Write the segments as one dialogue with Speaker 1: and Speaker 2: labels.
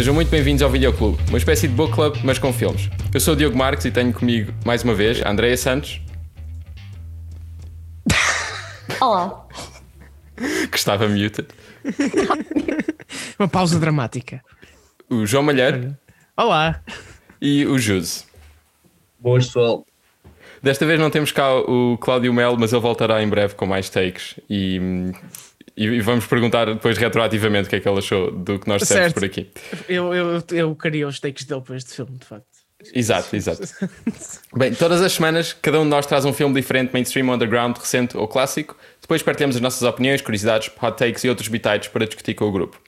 Speaker 1: Sejam muito bem-vindos ao Videoclube, uma espécie de book club, mas com filmes. Eu sou o Diogo Marques e tenho comigo, mais uma vez, a Andreia Santos,
Speaker 2: Olá.
Speaker 1: que estava muted,
Speaker 3: Uma pausa dramática.
Speaker 1: o João Malheiro
Speaker 3: Olá.
Speaker 1: e o Juse.
Speaker 4: Boas, pessoal.
Speaker 1: Desta vez não temos cá o Cláudio Melo, mas ele voltará em breve com mais takes e, e- vamos perguntar depois retroativamente o que é que ele achou do que nós dissemos por aqui.
Speaker 3: Eu, eu, eu queria os takes dele para este filme, de facto.
Speaker 1: Exato, exato. Bem, todas as semanas, cada um de nós traz um filme diferente, mainstream, underground, recente ou clássico. Depois partilhamos as nossas opiniões, curiosidades, hot takes e outros bitites para discutir com o grupo.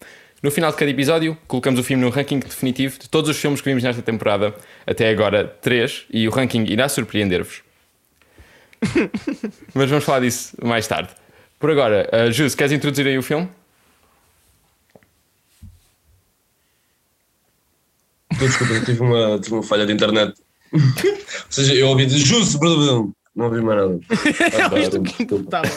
Speaker 1: No final de cada episódio, colocamos o filme no ranking definitivo de todos os filmes que vimos nesta temporada, até agora três, e o ranking irá surpreender-vos. Mas vamos falar disso mais tarde. Por agora, uh, Jus, queres introduzir aí o filme?
Speaker 4: Desculpa, eu tive uma, tive uma falha de internet. Ou seja, eu ouvi dizer Jus, Bradão. Não ouvi mais nada.
Speaker 3: Tá bem.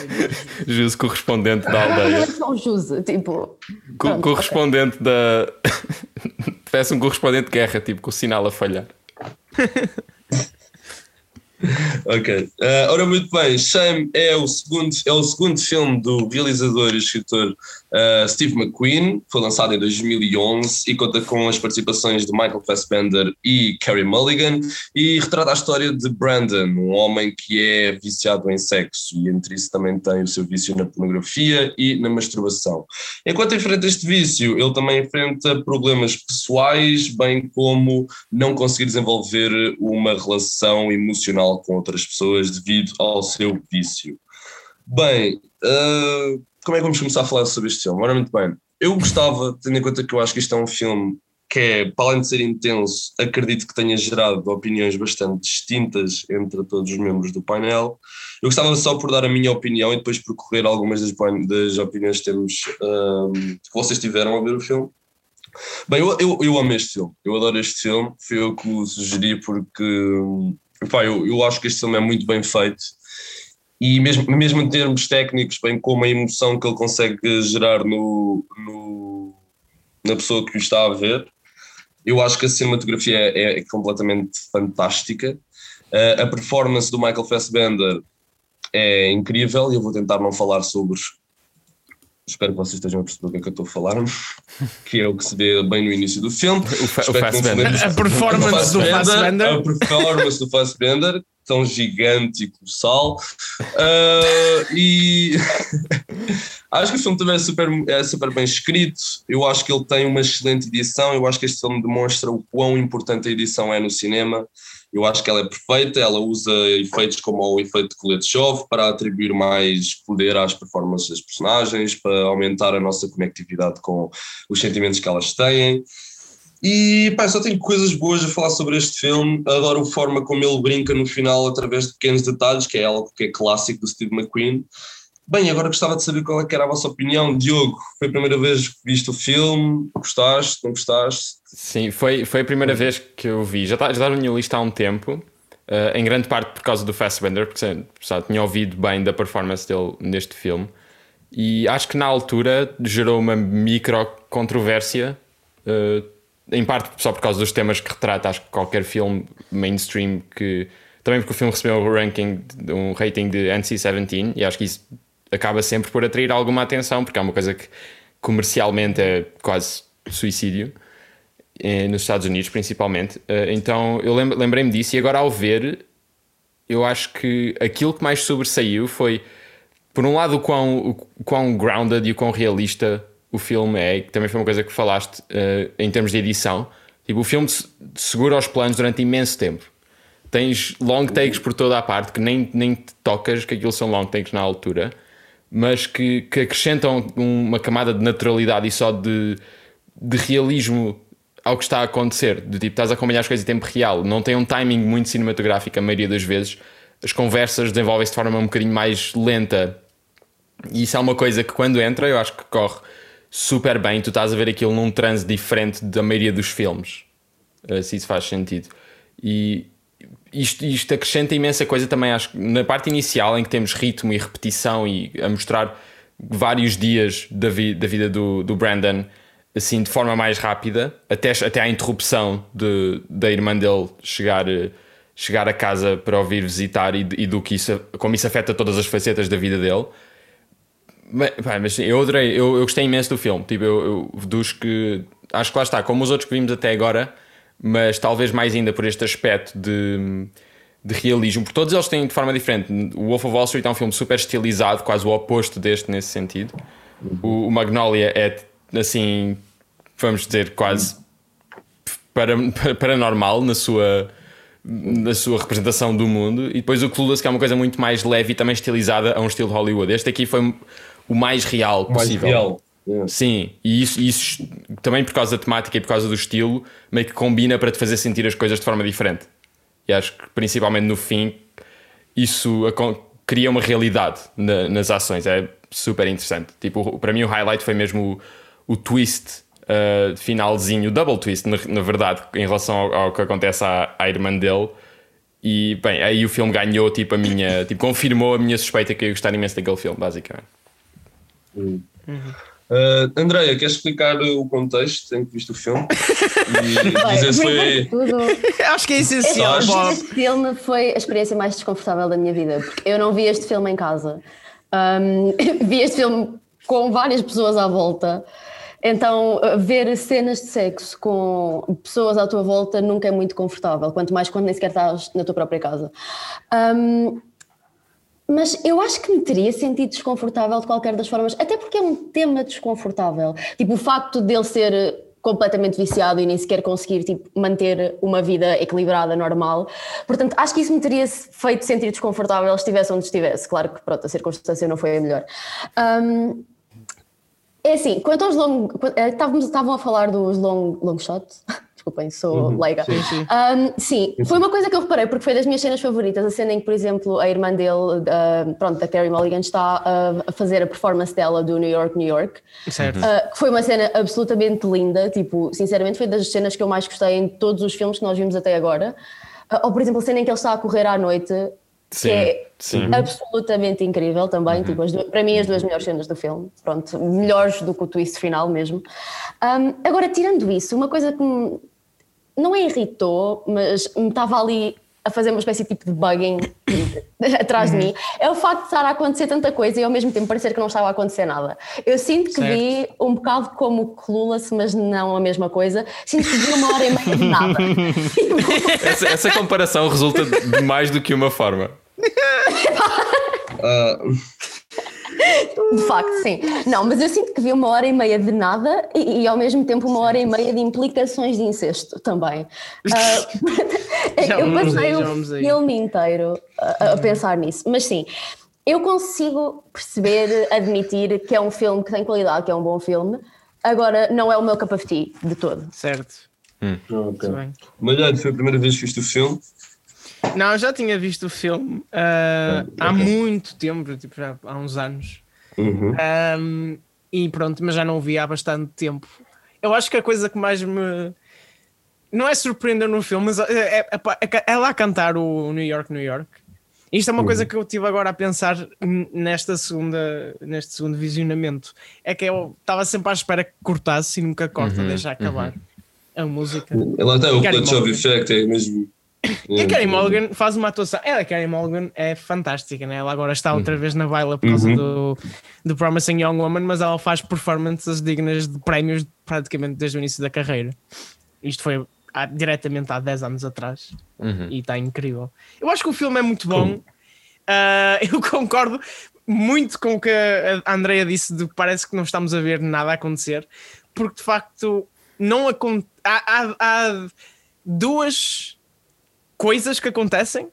Speaker 1: Jus, correspondente da aldeia.
Speaker 2: É só o Juse, tipo.
Speaker 1: Co- correspondente da. Parece um correspondente de guerra, tipo, com o sinal a falhar.
Speaker 4: Ok. Ah, ora, muito bem. Shame é o segundo, é o segundo filme do realizador e escritor ah, Steve McQueen. Foi lançado em 2011 e conta com as participações de Michael Fassbender e Carey Mulligan e retrata a história de Brandon, um homem que é viciado em sexo e entre isso também tem o seu vício na pornografia e na masturbação. Enquanto enfrenta este vício, ele também enfrenta problemas pessoais, bem como não conseguir desenvolver uma relação emocional com outras pessoas devido ao seu vício. Bem, ah, como é que vamos começar a falar sobre este filme? Ora, muito bem. Eu gostava, tendo em conta que eu acho que isto é um filme que é, para além de ser intenso, acredito que tenha gerado opiniões bastante distintas entre todos os membros do painel. Eu gostava só por dar a minha opinião e depois percorrer algumas das, das opiniões que, temos, ah, que vocês tiveram a ver o filme. Bem, eu, eu, eu amo este filme, eu adoro este filme, foi eu que o sugeri porque pá, eu, eu acho que este filme é muito bem feito e mesmo, mesmo em termos técnicos, bem como a emoção que ele consegue gerar no, no- na pessoa que o está a ver, eu acho que a cinematografia é, é completamente fantástica. Uh, a performance do Michael Fassbender é incrível e eu vou tentar não falar sobre espero que vocês estejam a perceber o que é que eu estou a falar, que é o que se vê bem no início do filme.
Speaker 1: O, o Fassbender.
Speaker 3: A performance do Fassbender.
Speaker 4: A performance do Fassbender, tão gigante e colossal. Ah, e acho que o filme também é super, é super bem escrito. Eu acho que ele tem uma excelente edição. Eu acho que este filme demonstra o quão importante a edição é no cinema. Eu acho que ela é perfeita, ela usa efeitos como o efeito de colete chove para atribuir mais poder às performances das personagens, para aumentar a nossa conectividade com os sentimentos que elas têm. E pá, só tenho coisas boas a falar sobre este filme. Adoro a forma como ele brinca no final através de pequenos detalhes, que é algo que é clássico do Steve McQueen. Bem, agora gostava de saber qual é era a vossa opinião. Diogo, foi a primeira vez que viste o filme? Gostaste? Não gostaste?
Speaker 1: Sim, foi, foi a primeira vez que eu vi. Já está já está na minha lista há um tempo, eh, em grande parte por causa do Fassbender, porque já tinha ouvido bem da performance dele neste filme. E acho que na altura gerou uma micro controvérsia, eh, em parte só por causa dos temas que retrata. Acho que qualquer filme mainstream que. Também porque o filme recebeu um ranking, de- um rating de NC-17, e acho que isso acaba sempre por atrair alguma atenção, porque é uma coisa que comercialmente é quase suicídio eh, nos Estados Unidos principalmente. Eh, Então eu lem- lembrei-me disso e agora ao ver, eu acho que aquilo que mais sobressaiu foi, por um lado, o quão, o quão grounded e o quão realista o filme é, que também foi uma coisa que falaste eh, em termos de edição. Tipo, o filme se- segura os planos durante imenso tempo. Tens long takes por toda a parte que nem, nem tocas que aquilo são long takes na altura, mas que, que acrescentam uma camada de naturalidade e só de, de realismo ao que está a acontecer. De tipo, estás a acompanhar as coisas em tempo real, não tem um timing muito cinematográfico a maioria das vezes. As conversas desenvolvem-se de forma um bocadinho mais lenta. E isso é uma coisa que quando entra eu acho que corre super bem. Tu estás a ver aquilo num transe diferente da maioria dos filmes. eh, Se isso faz sentido. E isto, isto acrescenta imensa coisa também, acho que na parte inicial em que temos ritmo e repetição e a mostrar vários dias da, vi- da vida do, do Brandon, assim de forma mais rápida, até, até à interrupção de, da irmã dele chegar, chegar a casa para ouvir visitar e, e do que isso, como isso afeta todas as facetas da vida dele. Mas, pá, mas eu adorei, eu, eu gostei imenso do filme. Tipo, eu, eu- dos que acho que lá está, como os outros que vimos até agora, mas talvez mais ainda por este aspecto de, de realismo, porque todos eles têm de forma diferente. O Wolf of Wall Street é um filme super estilizado, quase o oposto deste nesse sentido. O, o Magnolia é assim, vamos dizer, quase para, paranormal na sua, na sua representação do mundo. E depois o Clueless, que é uma coisa muito mais leve e também estilizada a um estilo de Hollywood. Este aqui foi o mais real
Speaker 4: Mais
Speaker 1: possível.
Speaker 4: real. Yeah.
Speaker 1: Sim, e isso, isso também por causa da temática e por causa do estilo, meio que combina para te fazer sentir as coisas de forma diferente. E acho que principalmente no fim, isso cria uma realidade na- nas ações. É super interessante. Tipo, para mim o highlight foi mesmo o, o twist uh, finalzinho, o double twist, na, na verdade, em relação ao, ao que acontece à, à irmã dele. E bem, aí o filme ganhou, tipo, a minha. Tipo, confirmou a minha suspeita que eu ia gostar imenso daquele filme, basicamente.
Speaker 4: Uh, Andreia, queres explicar o contexto em que viste o filme? E dizer se foi.
Speaker 3: Acho que é essencial,
Speaker 4: Acho-
Speaker 3: Bob.
Speaker 2: este filme foi a experiência mais desconfortável da minha vida, porque eu não vi este filme em casa. Um, vi este filme com várias pessoas à volta. Então, ver cenas de sexo com pessoas à tua volta nunca é muito confortável, quanto mais quando nem sequer estás na tua própria casa. Um, mas eu acho que me teria sentido desconfortável de qualquer das formas, até porque é um tema desconfortável. Tipo, o facto dele ser eh, completamente viciado e nem sequer conseguir tipo, manter uma vida equilibrada, normal. Portanto, acho que isso me teria feito sentir desconfortável se estivesse onde estivesse. Claro que, pronto, a circunstância não foi a melhor. Ahm, é assim, quanto aos long... eh, Estávamos, estavam a falar dos long, long shots. Desculpem, sou leiga.
Speaker 3: Sim, sim.
Speaker 2: Um, sim, foi uma coisa que eu reparei, porque foi das minhas cenas favoritas, a cena em que, por exemplo, a irmã dele, uh, pronto, da Carrie Mulligan, está uh, a fazer a performance dela do New York, New York,
Speaker 3: Certo.
Speaker 2: uh, que foi uma cena absolutamente linda, tipo, sinceramente foi das cenas que eu mais gostei em todos os filmes que nós vimos até agora. Uh, ou, por exemplo, a cena em que ele está a correr à noite,
Speaker 1: Sim,
Speaker 2: que é
Speaker 1: sim.
Speaker 2: absolutamente incrível também, tipo, as duas- para mim as duas melhores cenas do filme, pronto, melhores do que o twist final mesmo. Um, agora, tirando isso, uma coisa que me, não é irritou, mas me estava ali a fazer uma espécie tipo de bugging atrás de mim, é o facto de estar a acontecer tanta coisa e ao mesmo tempo parecer que não estava a acontecer nada. Eu sinto que
Speaker 3: Certo.
Speaker 2: vi um bocado como Clueless, mas não a mesma coisa. Sinto que vi uma hora e meia de nada.
Speaker 1: Essa, essa comparação resulta de mais do que uma forma.
Speaker 4: Ah,
Speaker 2: De facto, sim. Não, mas eu sinto que vi uma hora e meia de nada e, e ao mesmo tempo uma hora e meia de implicações de incesto também.
Speaker 3: Já
Speaker 2: eu passei o filme inteiro a, a pensar nisso. Mas sim, eu consigo perceber, admitir que é um filme que tem qualidade, que é um bom filme. Agora, não é o meu cup of tea de todo.
Speaker 3: Certo.
Speaker 4: ok.
Speaker 3: Muito bem.
Speaker 4: Malhado, foi a primeira vez que viste o filme.
Speaker 3: Não, eu já tinha visto o filme ah, há
Speaker 4: ok.
Speaker 3: muito tempo, tipo, já há uns anos.
Speaker 4: Uhum.
Speaker 3: Um, e pronto, mas já não o vi há bastante tempo. Eu acho que a coisa que mais me. Não é surpreender no filme, mas é, é, é, é lá cantar o New York, New York. Isto é uma coisa que eu tive agora a pensar nesta segunda, neste segundo visionamento. É que eu estava sempre à espera que cortasse e nunca corta, deixa acabar a música.
Speaker 4: Lá está o
Speaker 3: Carrie
Speaker 4: Clutch of
Speaker 3: Mulligan.
Speaker 4: Effect, é mesmo.
Speaker 3: E a Carrie Mulligan faz uma atuação. Ela, a Carrie Mulligan é fantástica, né? Ela agora está outra vez na baila por causa do, do Promising Young Woman, mas ela faz performances dignas de prémios praticamente desde o início da carreira. Isto foi há- diretamente há 10 anos atrás e está incrível. Eu acho que o filme é muito bom. Ah, eu concordo muito com o que a Andrea disse de que parece que não estamos a ver nada acontecer, porque de facto não acon- há, há- há duas coisas que acontecem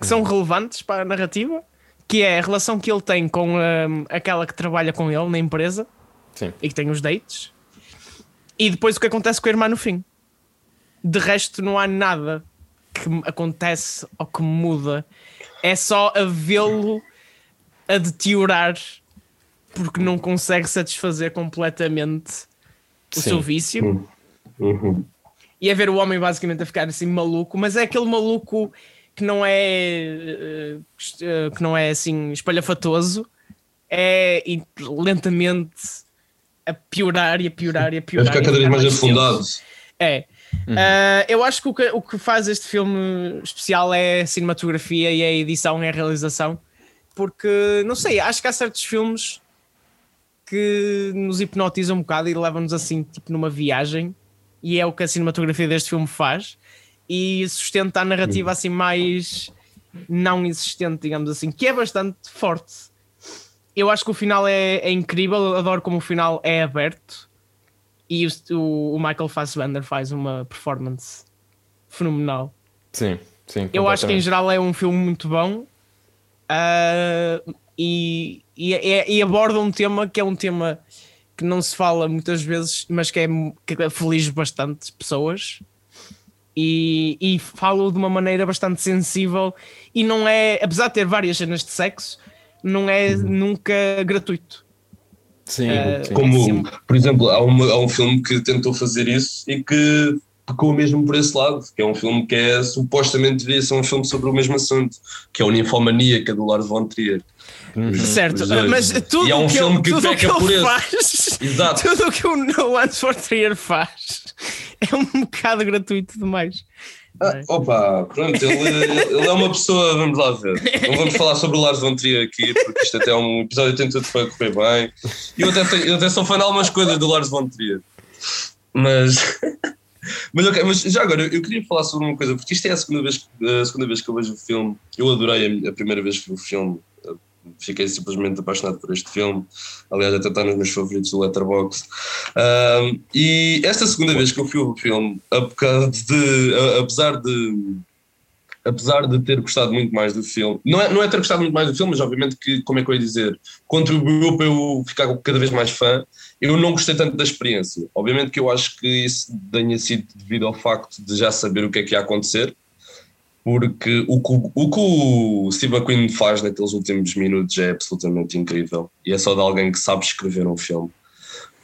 Speaker 3: que são relevantes para a narrativa, que é a relação que ele tem com hum, aquela que trabalha com ele na empresa
Speaker 1: Sim.
Speaker 3: e que tem os dates, e depois o que acontece com a irmã no fim. De resto, não há nada que acontece ou que muda, é só a vê-lo a deteriorar porque não consegue satisfazer completamente o
Speaker 1: Sim.
Speaker 3: seu vício
Speaker 4: Uhum.
Speaker 3: E a ver o homem basicamente a ficar assim maluco, mas é aquele maluco que não é eh, eh, que não é assim espalhafatoso, é e lentamente a piorar e a piorar e a
Speaker 4: Vai
Speaker 3: piorar.
Speaker 4: ficar
Speaker 3: e a
Speaker 4: cada vez mais afundado.
Speaker 3: É. Ah, eu acho que o, que o que faz este filme especial é a cinematografia e a edição e a realização. Porque, não sei, acho que há certos filmes que nos hipnotizam um bocado e levam-nos assim, tipo, numa viagem. E é o que a cinematografia deste filme faz. E sustenta a narrativa assim mais não existente, digamos assim, que é bastante forte. Eu acho que o final é, é incrível, adoro como o final é aberto e o, o- Michael Fassbender faz uma performance fenomenal.
Speaker 1: Sim, sim.
Speaker 3: Eu acho que em geral é um filme muito bom e, e, e- e aborda um tema que é um tema que não se fala muitas vezes, mas que é que aflige bastante pessoas. E, e falo de uma maneira bastante sensível e não é, apesar de ter várias cenas de sexo, não é nunca gratuito.
Speaker 1: Sim, sim.
Speaker 4: Como,
Speaker 3: Sim.
Speaker 4: por exemplo, há, uma- há um filme que tentou fazer isso e que pecou mesmo por esse lado, que é um filme que é supostamente devia ser um filme sobre o mesmo assunto, que é o Ninfomaníaca do Lars von Trier. Os-
Speaker 3: Certo, mas tudo
Speaker 4: e é um
Speaker 3: o que,
Speaker 4: filme
Speaker 3: ele,
Speaker 4: que
Speaker 3: tudo o
Speaker 4: peca
Speaker 3: que ele
Speaker 4: por
Speaker 3: faz,
Speaker 4: Exato.
Speaker 3: tudo o que o Lance for Trier faz é um bocado gratuito demais.
Speaker 4: Ah, opa, pronto, ele, ele é uma pessoa, vamos lá ver. Não vamos falar sobre o Lars von Trier aqui, porque isto até é um episódio que tem tudo para correr bem. E eu até, eu até sou fã de algumas coisas do Lars von Trier. Mas, mas, ok, mas já agora, eu queria falar sobre uma coisa, porque isto é a segunda vez, a segunda vez que eu vejo o filme. Eu adorei a, primeira vez que vi o filme. Fiquei simplesmente apaixonado por este filme. Aliás, até está nos meus favoritos do Letterboxd. Um, e esta segunda vez que eu vi o filme, de, apesar de apesar de ter gostado muito mais do filme, não é, não é ter gostado muito mais do filme, mas obviamente que, como é que eu ia dizer, contribuiu para eu ficar cada vez mais fã, eu não gostei tanto da experiência. Obviamente que eu acho que isso tenha sido devido ao facto de já saber o que é que ia acontecer, porque o que o, que o Steve McQueen faz naqueles últimos minutos é absolutamente incrível, e é só de alguém que sabe escrever um filme.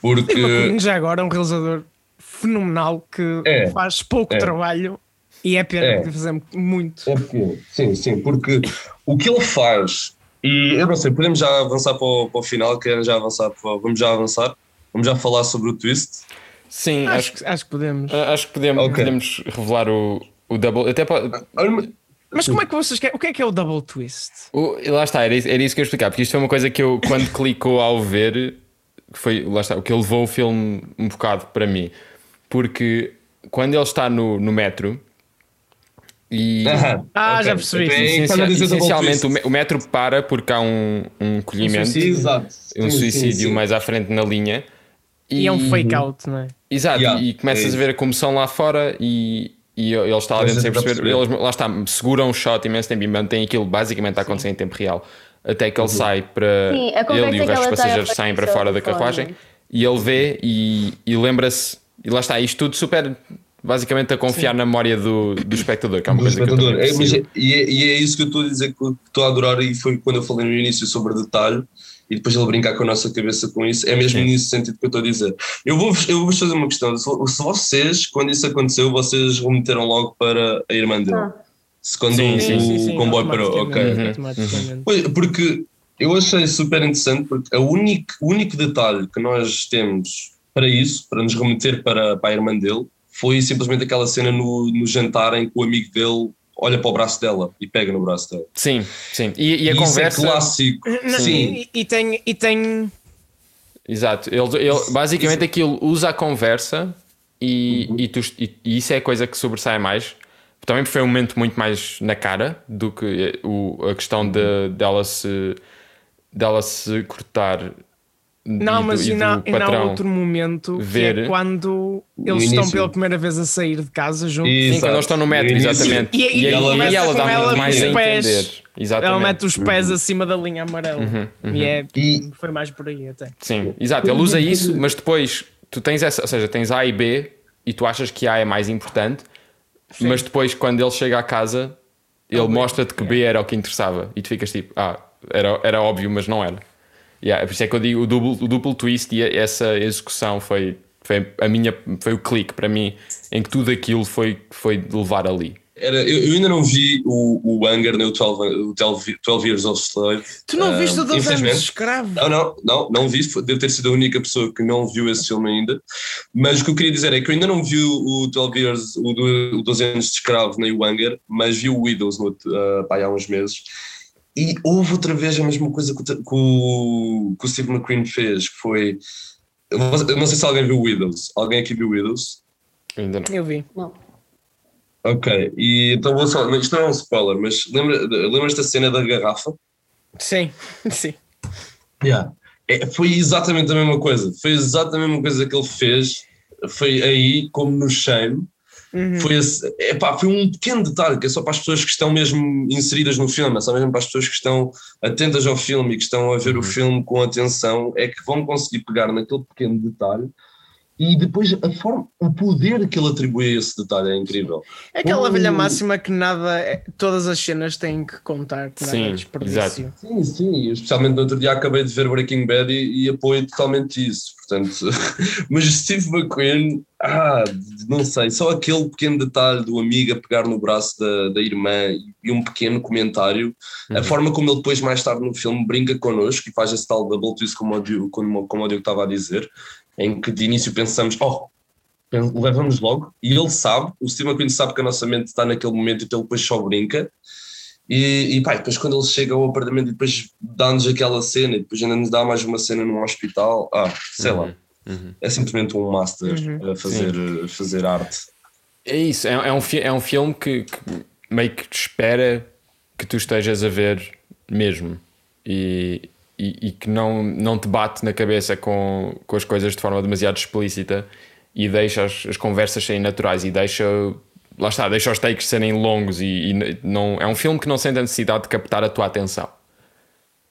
Speaker 4: Porque...
Speaker 3: Steve McQueen já agora é um realizador fenomenal que
Speaker 4: É,
Speaker 3: faz pouco
Speaker 4: é.
Speaker 3: trabalho e é pena
Speaker 4: É.
Speaker 3: que fazer muito.
Speaker 4: É porque, sim, sim, porque o que ele faz, e eu não sei, podemos já avançar para o, para o final, querem já avançar para, vamos já avançar, vamos já falar sobre o twist.
Speaker 1: Sim, acho,
Speaker 3: Acho, que- acho que podemos.
Speaker 1: acho que podemos,
Speaker 4: Ok.
Speaker 1: podemos revelar o, o double. Até para,
Speaker 4: Olha, mas-
Speaker 3: como é que vocês querem? O que é que é o double twist?
Speaker 1: O- lá está, era isso, era isso que eu ia explicar, porque isto foi uma coisa que eu, quando clicou ao ver, foi lá está, o que levou o filme um bocado para mim. Porque quando ele está no, no metro e.
Speaker 3: Ah,
Speaker 4: ok.
Speaker 3: já percebi.
Speaker 4: É
Speaker 1: essencia-
Speaker 4: isso que estás a dizer double
Speaker 1: essencialmente o, o metro para porque há um, um colhimento,
Speaker 3: suicídio.
Speaker 4: Exato.
Speaker 1: um
Speaker 4: Sim, sim,
Speaker 1: suicídio
Speaker 4: sim.
Speaker 1: mais à frente na linha.
Speaker 3: E é um fake out, não é?
Speaker 1: Exato,
Speaker 4: Yeah,
Speaker 1: e começas
Speaker 4: é
Speaker 1: a ver a comoção lá fora e, e ele está lá dentro sem
Speaker 4: para
Speaker 1: perceber.
Speaker 4: perceber.
Speaker 1: Eles lá está, seguram o shot imenso tempo e mantêm aquilo basicamente a acontecer em tempo real. Até que ele
Speaker 4: Uhum.
Speaker 1: sai para.
Speaker 2: Sim,
Speaker 1: ele e
Speaker 2: é
Speaker 1: o
Speaker 2: que
Speaker 1: resto dos passageiros saem para
Speaker 2: fazer
Speaker 1: fora da carruagem e ele vê e, e lembra-se. E lá está, isto tudo super. Basicamente a confiar na memória do, do espectador, que é uma
Speaker 4: do
Speaker 1: coisa que eu
Speaker 4: espectador. É, mas é- e, é, e é isso que eu estou a dizer que estou a adorar e foi quando eu falei no início sobre detalhe e depois ele brincar com a nossa cabeça com isso, é mesmo
Speaker 1: Sim.
Speaker 4: nesse sentido que eu estou a dizer. Eu vou-vos eu vou fazer uma questão, se se vocês, quando isso aconteceu, vocês remeteram logo para a irmã dele.
Speaker 2: Ah.
Speaker 4: Se quando
Speaker 1: Sim,
Speaker 4: o,
Speaker 1: sim,
Speaker 4: o comboio parou, ok.
Speaker 1: Uhum.
Speaker 4: Pois, porque eu achei super interessante, porque a único, o único detalhe que nós temos para isso, para nos remeter para, para a irmã dele, foi simplesmente aquela cena no, no jantar em que o amigo dele olha para o braço dela e pega no braço dela.
Speaker 1: Sim, sim. E, e a
Speaker 4: isso
Speaker 1: conversa.
Speaker 4: é clássico.
Speaker 3: Não,
Speaker 4: Sim.
Speaker 3: E, e tem, e tem
Speaker 1: Exato, ele, ele- basicamente aquilo usa a conversa e,
Speaker 4: Uhum.
Speaker 1: e, tu- e- e isso é a coisa que sobressai mais. Também foi um momento muito mais na cara do que o, a questão de, dela, se, dela se cortar.
Speaker 3: Não,
Speaker 1: e do-
Speaker 3: mas
Speaker 1: e
Speaker 3: e
Speaker 1: do
Speaker 3: não, e há outro momento
Speaker 1: ver-
Speaker 3: que é quando eles estão
Speaker 4: início.
Speaker 3: pela primeira vez a sair de casa juntos.
Speaker 4: E-
Speaker 1: Sim, quando eles estão no metro,
Speaker 4: No
Speaker 1: exatamente.
Speaker 3: E- e-
Speaker 1: aí-
Speaker 3: e
Speaker 1: ela,
Speaker 3: começa
Speaker 1: ela dá
Speaker 3: ela
Speaker 1: mais a
Speaker 3: os pés.
Speaker 1: entender. Exatamente.
Speaker 3: Ela mete os
Speaker 4: Uhum.
Speaker 3: pés acima da linha amarela.
Speaker 1: Uhum,
Speaker 3: E é
Speaker 4: E-
Speaker 3: foi mais por aí até.
Speaker 1: Sim, exato. Ele usa isso, mas depois tu tens essa, ou seja, tens A e B e tu achas que A é mais importante, mas depois quando ele chega à casa, ele mostra-te que B era o que interessava e tu ficas tipo, ah, era, era óbvio, mas não era. Yeah, por isso é que eu digo o duplo, o duplo twist e essa execução foi, foi a minha foi o clique para mim em que tudo aquilo foi, foi de levar ali.
Speaker 4: Era, eu, eu ainda não vi o, o Hunger nem o 12, o 12, 12 Years of Slave.
Speaker 3: Tu não viste o 12 anos de escravo?
Speaker 4: Não, não, não, não vi. Devo ter sido a única pessoa que não viu esse filme ainda. Mas o que eu queria dizer é que eu ainda não vi o, o 12 Years, o, do- o 12 anos de escravo, nem o Hunger, mas vi o Widows no, uh, pá, há uns meses. E houve outra vez a mesma coisa que, o que o, que o Steve McQueen fez, que foi. Eu não sei se alguém viu Widows. Alguém aqui viu Widows?
Speaker 1: Ainda não.
Speaker 3: Eu vi.
Speaker 2: Não.
Speaker 4: Ok, e então vou só. mas Isto não é um spoiler, mas lembra- lembras-te da cena da garrafa?
Speaker 3: Sim, sim.
Speaker 4: É, foi exatamente a mesma coisa. Foi exatamente a mesma coisa que ele fez. Foi aí, como no Shame.
Speaker 3: Uhum.
Speaker 4: Foi, esse, epá, foi um pequeno detalhe que é só para as pessoas que estão mesmo inseridas no filme, é só mesmo para as pessoas que estão atentas ao filme e que estão a ver o filme com atenção, é que vão conseguir pegar naquele pequeno detalhe e depois a forma, o poder que ele atribui a esse detalhe é incrível.
Speaker 3: É aquela
Speaker 4: Oh.
Speaker 3: velha máxima que nada, é- todas as cenas têm que contar, que nada
Speaker 1: Sim,
Speaker 3: é desperdício.
Speaker 4: Sim, sim, especialmente no outro dia acabei de ver Breaking Bad e, e apoio totalmente isso, portanto, mas Steve McQueen, ah, não sei, só aquele pequeno detalhe do amigo a pegar no braço da, da irmã e um pequeno comentário, a forma como ele depois mais tarde no filme brinca connosco e faz esse tal double twist como o Diogo, como, como o Diogo estava a dizer, em que de início pensamos, oh, levamos logo, e ele sabe, o Steve McQueen sabe que a nossa mente está naquele momento então ele depois só brinca, e, e pá, depois quando ele chega ao apartamento e depois dá-nos aquela cena e depois ainda nos dá mais uma cena num hospital, ah, sei lá,
Speaker 1: Uhum.
Speaker 4: é simplesmente um master
Speaker 3: Uhum.
Speaker 4: a, fazer, a fazer arte.
Speaker 1: É isso, é, é um, é um filme que, que meio que te espera que tu estejas a ver mesmo e, e, e que não, não te bate na cabeça com, com as coisas de forma demasiado explícita e deixa as, as conversas serem naturais e deixa, lá está, deixa os takes serem longos e, e não, é um filme que não sente a necessidade de captar a tua atenção.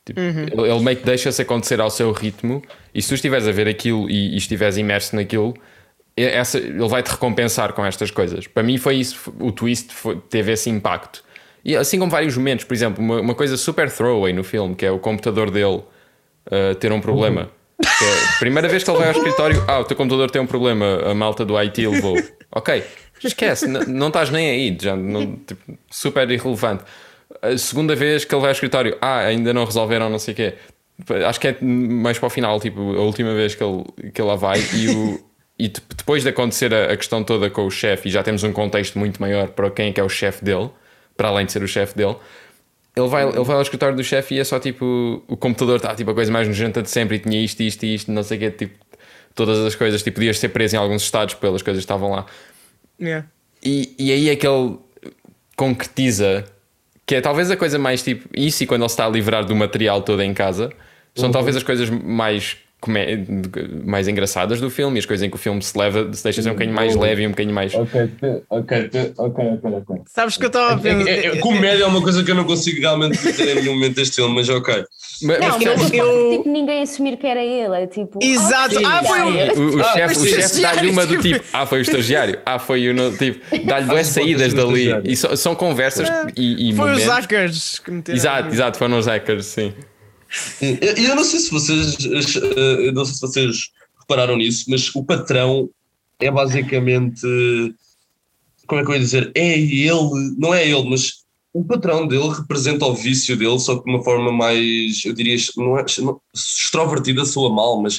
Speaker 1: Tipo, ele, ele meio que deixa-se acontecer ao seu ritmo e se tu estiveres a ver aquilo e, e estiveres imerso naquilo, essa, ele vai te recompensar com estas coisas. Para mim foi isso, o twist foi- teve esse impacto. E assim como vários momentos, por exemplo, uma, uma coisa super throwaway no filme, que é o computador dele uh, ter um problema. Que é primeira vez que ele vai ao escritório, ah, o teu computador tem um problema, a malta do IT levou. Ok, esquece, não estás nem aí, já, não, tipo, super irrelevante. A segunda vez que ele vai ao escritório, ah, ainda não resolveram, não sei o quê. Acho que é mais para o final, tipo, a última vez que ele, que ele lá vai e, o, e de- depois de acontecer a questão toda com o chefe, e já temos um contexto muito maior para quem é que é o chefe dele, para além de ser o chefe dele, ele vai, ele vai ao escritório do chefe e é só tipo o computador está tipo a coisa mais nojenta de sempre e tinha isto, isto e isto, não sei o quê, tipo todas as coisas, tipo podias ser preso em alguns estados pelas coisas que estavam lá.
Speaker 3: Yeah.
Speaker 1: E, e aí é que ele concretiza que é talvez a coisa mais tipo isso e quando ele se está a livrar do material todo em casa são talvez as coisas mais mais engraçadas do filme e as coisas em que o filme se leva se deixa ser um bocadinho mais leve e um bocadinho mais
Speaker 4: Ok, ok, ok, ok, ok.
Speaker 3: Sabes que eu estava a pensar.
Speaker 4: É, é, comédia é uma coisa que eu não consigo realmente dizer em nenhum momento deste filme, mas ok.
Speaker 1: mas,
Speaker 2: Não,
Speaker 1: mas
Speaker 2: eu...
Speaker 3: eu-
Speaker 2: tipo ninguém assumir que era ele, é tipo.
Speaker 3: Exato.
Speaker 2: ah,
Speaker 3: Ah, foi o-.
Speaker 1: O, o
Speaker 4: Ah,
Speaker 1: chefe, o chefe dá-lhe uma do tipo, ah, foi o estagiário, ah, foi o. no- Tipo, dá-lhe duas
Speaker 4: Ah,
Speaker 1: saídas dali. E so- são conversas e, e
Speaker 3: Foi os hackers que meteram.
Speaker 1: Exato, exato, foram os hackers, sim.
Speaker 4: E eu, eu não sei se vocês eh, não sei se vocês repararam nisso, mas o patrão é basicamente como é que eu ia dizer? É ele, não é ele, mas o patrão dele representa o vício dele, só que de uma forma mais, eu diria, não é, não, extrovertida soa mal, mas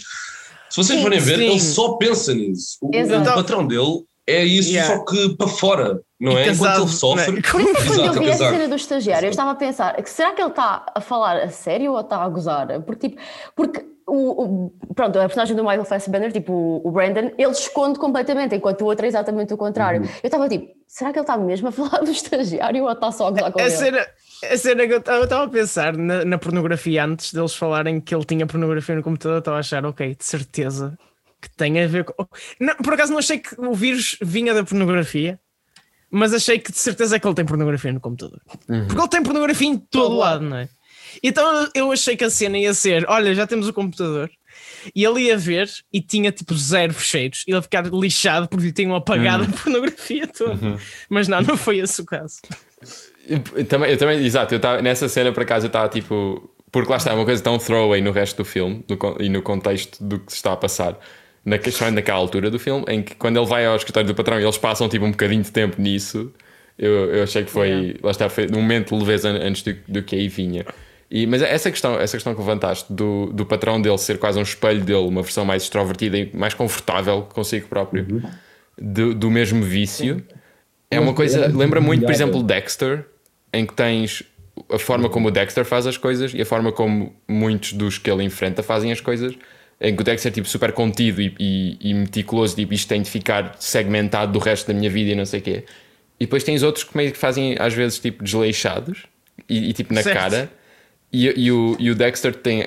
Speaker 4: se vocês
Speaker 2: Sim,
Speaker 4: forem ver,
Speaker 3: sim.
Speaker 4: ele só pensa nisso. O, o patrão dele é isso,
Speaker 3: Yeah.
Speaker 4: só que para fora, não é?
Speaker 3: casado,
Speaker 4: Enquanto ele sofre.
Speaker 3: é?
Speaker 2: Por isso que quando
Speaker 4: Exato,
Speaker 2: eu vi
Speaker 4: exato.
Speaker 2: cena do estagiário, eu estava a pensar, que será que ele está a falar a sério ou está a gozar? Porque, tipo, porque o, o- pronto, a personagem do Michael Fassbender, tipo o, o Brandon, ele esconde completamente, enquanto o outro é exatamente o contrário.
Speaker 4: Uhum.
Speaker 2: Eu estava tipo, será que ele está mesmo a falar do estagiário ou está só a gozar com
Speaker 3: A
Speaker 2: ele?
Speaker 3: cena, a cena que eu estava a pensar na, na pornografia antes deles falarem que ele tinha pornografia no computador, eu estava a achar, ok, de certeza que tem a ver com. Não, por acaso não achei que o vírus vinha da pornografia, mas achei que de certeza que ele tem pornografia no computador. Porque ele tem pornografia em todo
Speaker 2: Todo
Speaker 3: lado, não é? Então eu achei que a cena ia ser: olha, já temos o computador. E ele ia ver e tinha tipo zero fecheiros. Ele ia ficar lixado porque tinham apagado a pornografia toda. Mas não, não foi esse o caso.
Speaker 1: Eu também, eu também exato, eu tava, nessa cena por acaso eu estava tipo. Porque lá está, é uma coisa tão throwaway no resto do filme no e no contexto do que se está a passar. Na, questão naquela altura do filme, em que quando ele vai ao escritório do patrão e eles passam tipo um bocadinho de tempo nisso, Eu, eu achei que foi, yeah. lá está, foi um momento de leveza antes do, do que aí vinha. E, mas essa questão, essa questão que levantaste do, do patrão dele ser quase um espelho dele, uma versão mais extrovertida e mais confortável consigo próprio, uhum. do, do mesmo vício, é uma coisa. Lembra muito, por exemplo, Dexter, em que tens a forma como o Dexter faz as coisas e a forma como muitos dos que ele enfrenta fazem as coisas. Em que o Dexter é tipo super contido e, e, e meticuloso, tipo isto tem de ficar segmentado do resto da minha vida e não sei o quê. E depois tens outros que meio que fazem às vezes tipo desleixados e, e tipo na certo. cara. E, e, o, e o Dexter tem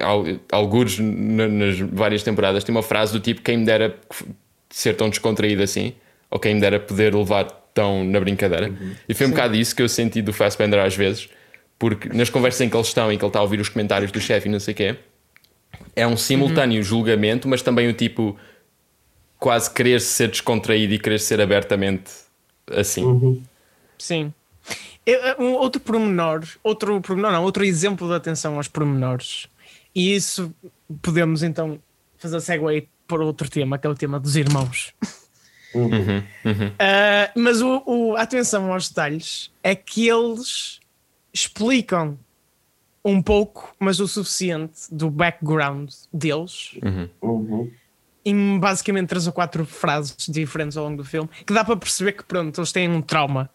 Speaker 1: alguns nas várias temporadas tem uma frase do tipo quem me dera ser tão descontraído assim ou quem me dera poder levar tão na brincadeira. Uhum. E foi um Sim. bocado isso que eu senti do Fassbender às vezes porque nas conversas em que eles estão, em que ele está a ouvir os comentários do chefe e não sei o quê, é um simultâneo uhum. julgamento, mas também o tipo quase querer ser descontraído e querer ser abertamente assim. Uhum.
Speaker 3: Sim. Um outro pormenor, outro pormenor, não, outro exemplo de atenção aos pormenores, e isso podemos então fazer segue para outro tema, que é o tema dos irmãos. Uhum, uhum. Uh, mas o, o, a atenção aos detalhes é que eles explicam um pouco, mas o suficiente do background deles. Uhum. Uhum. Em basicamente três ou quatro frases diferentes ao longo do filme, que dá para perceber que pronto, eles têm um trauma.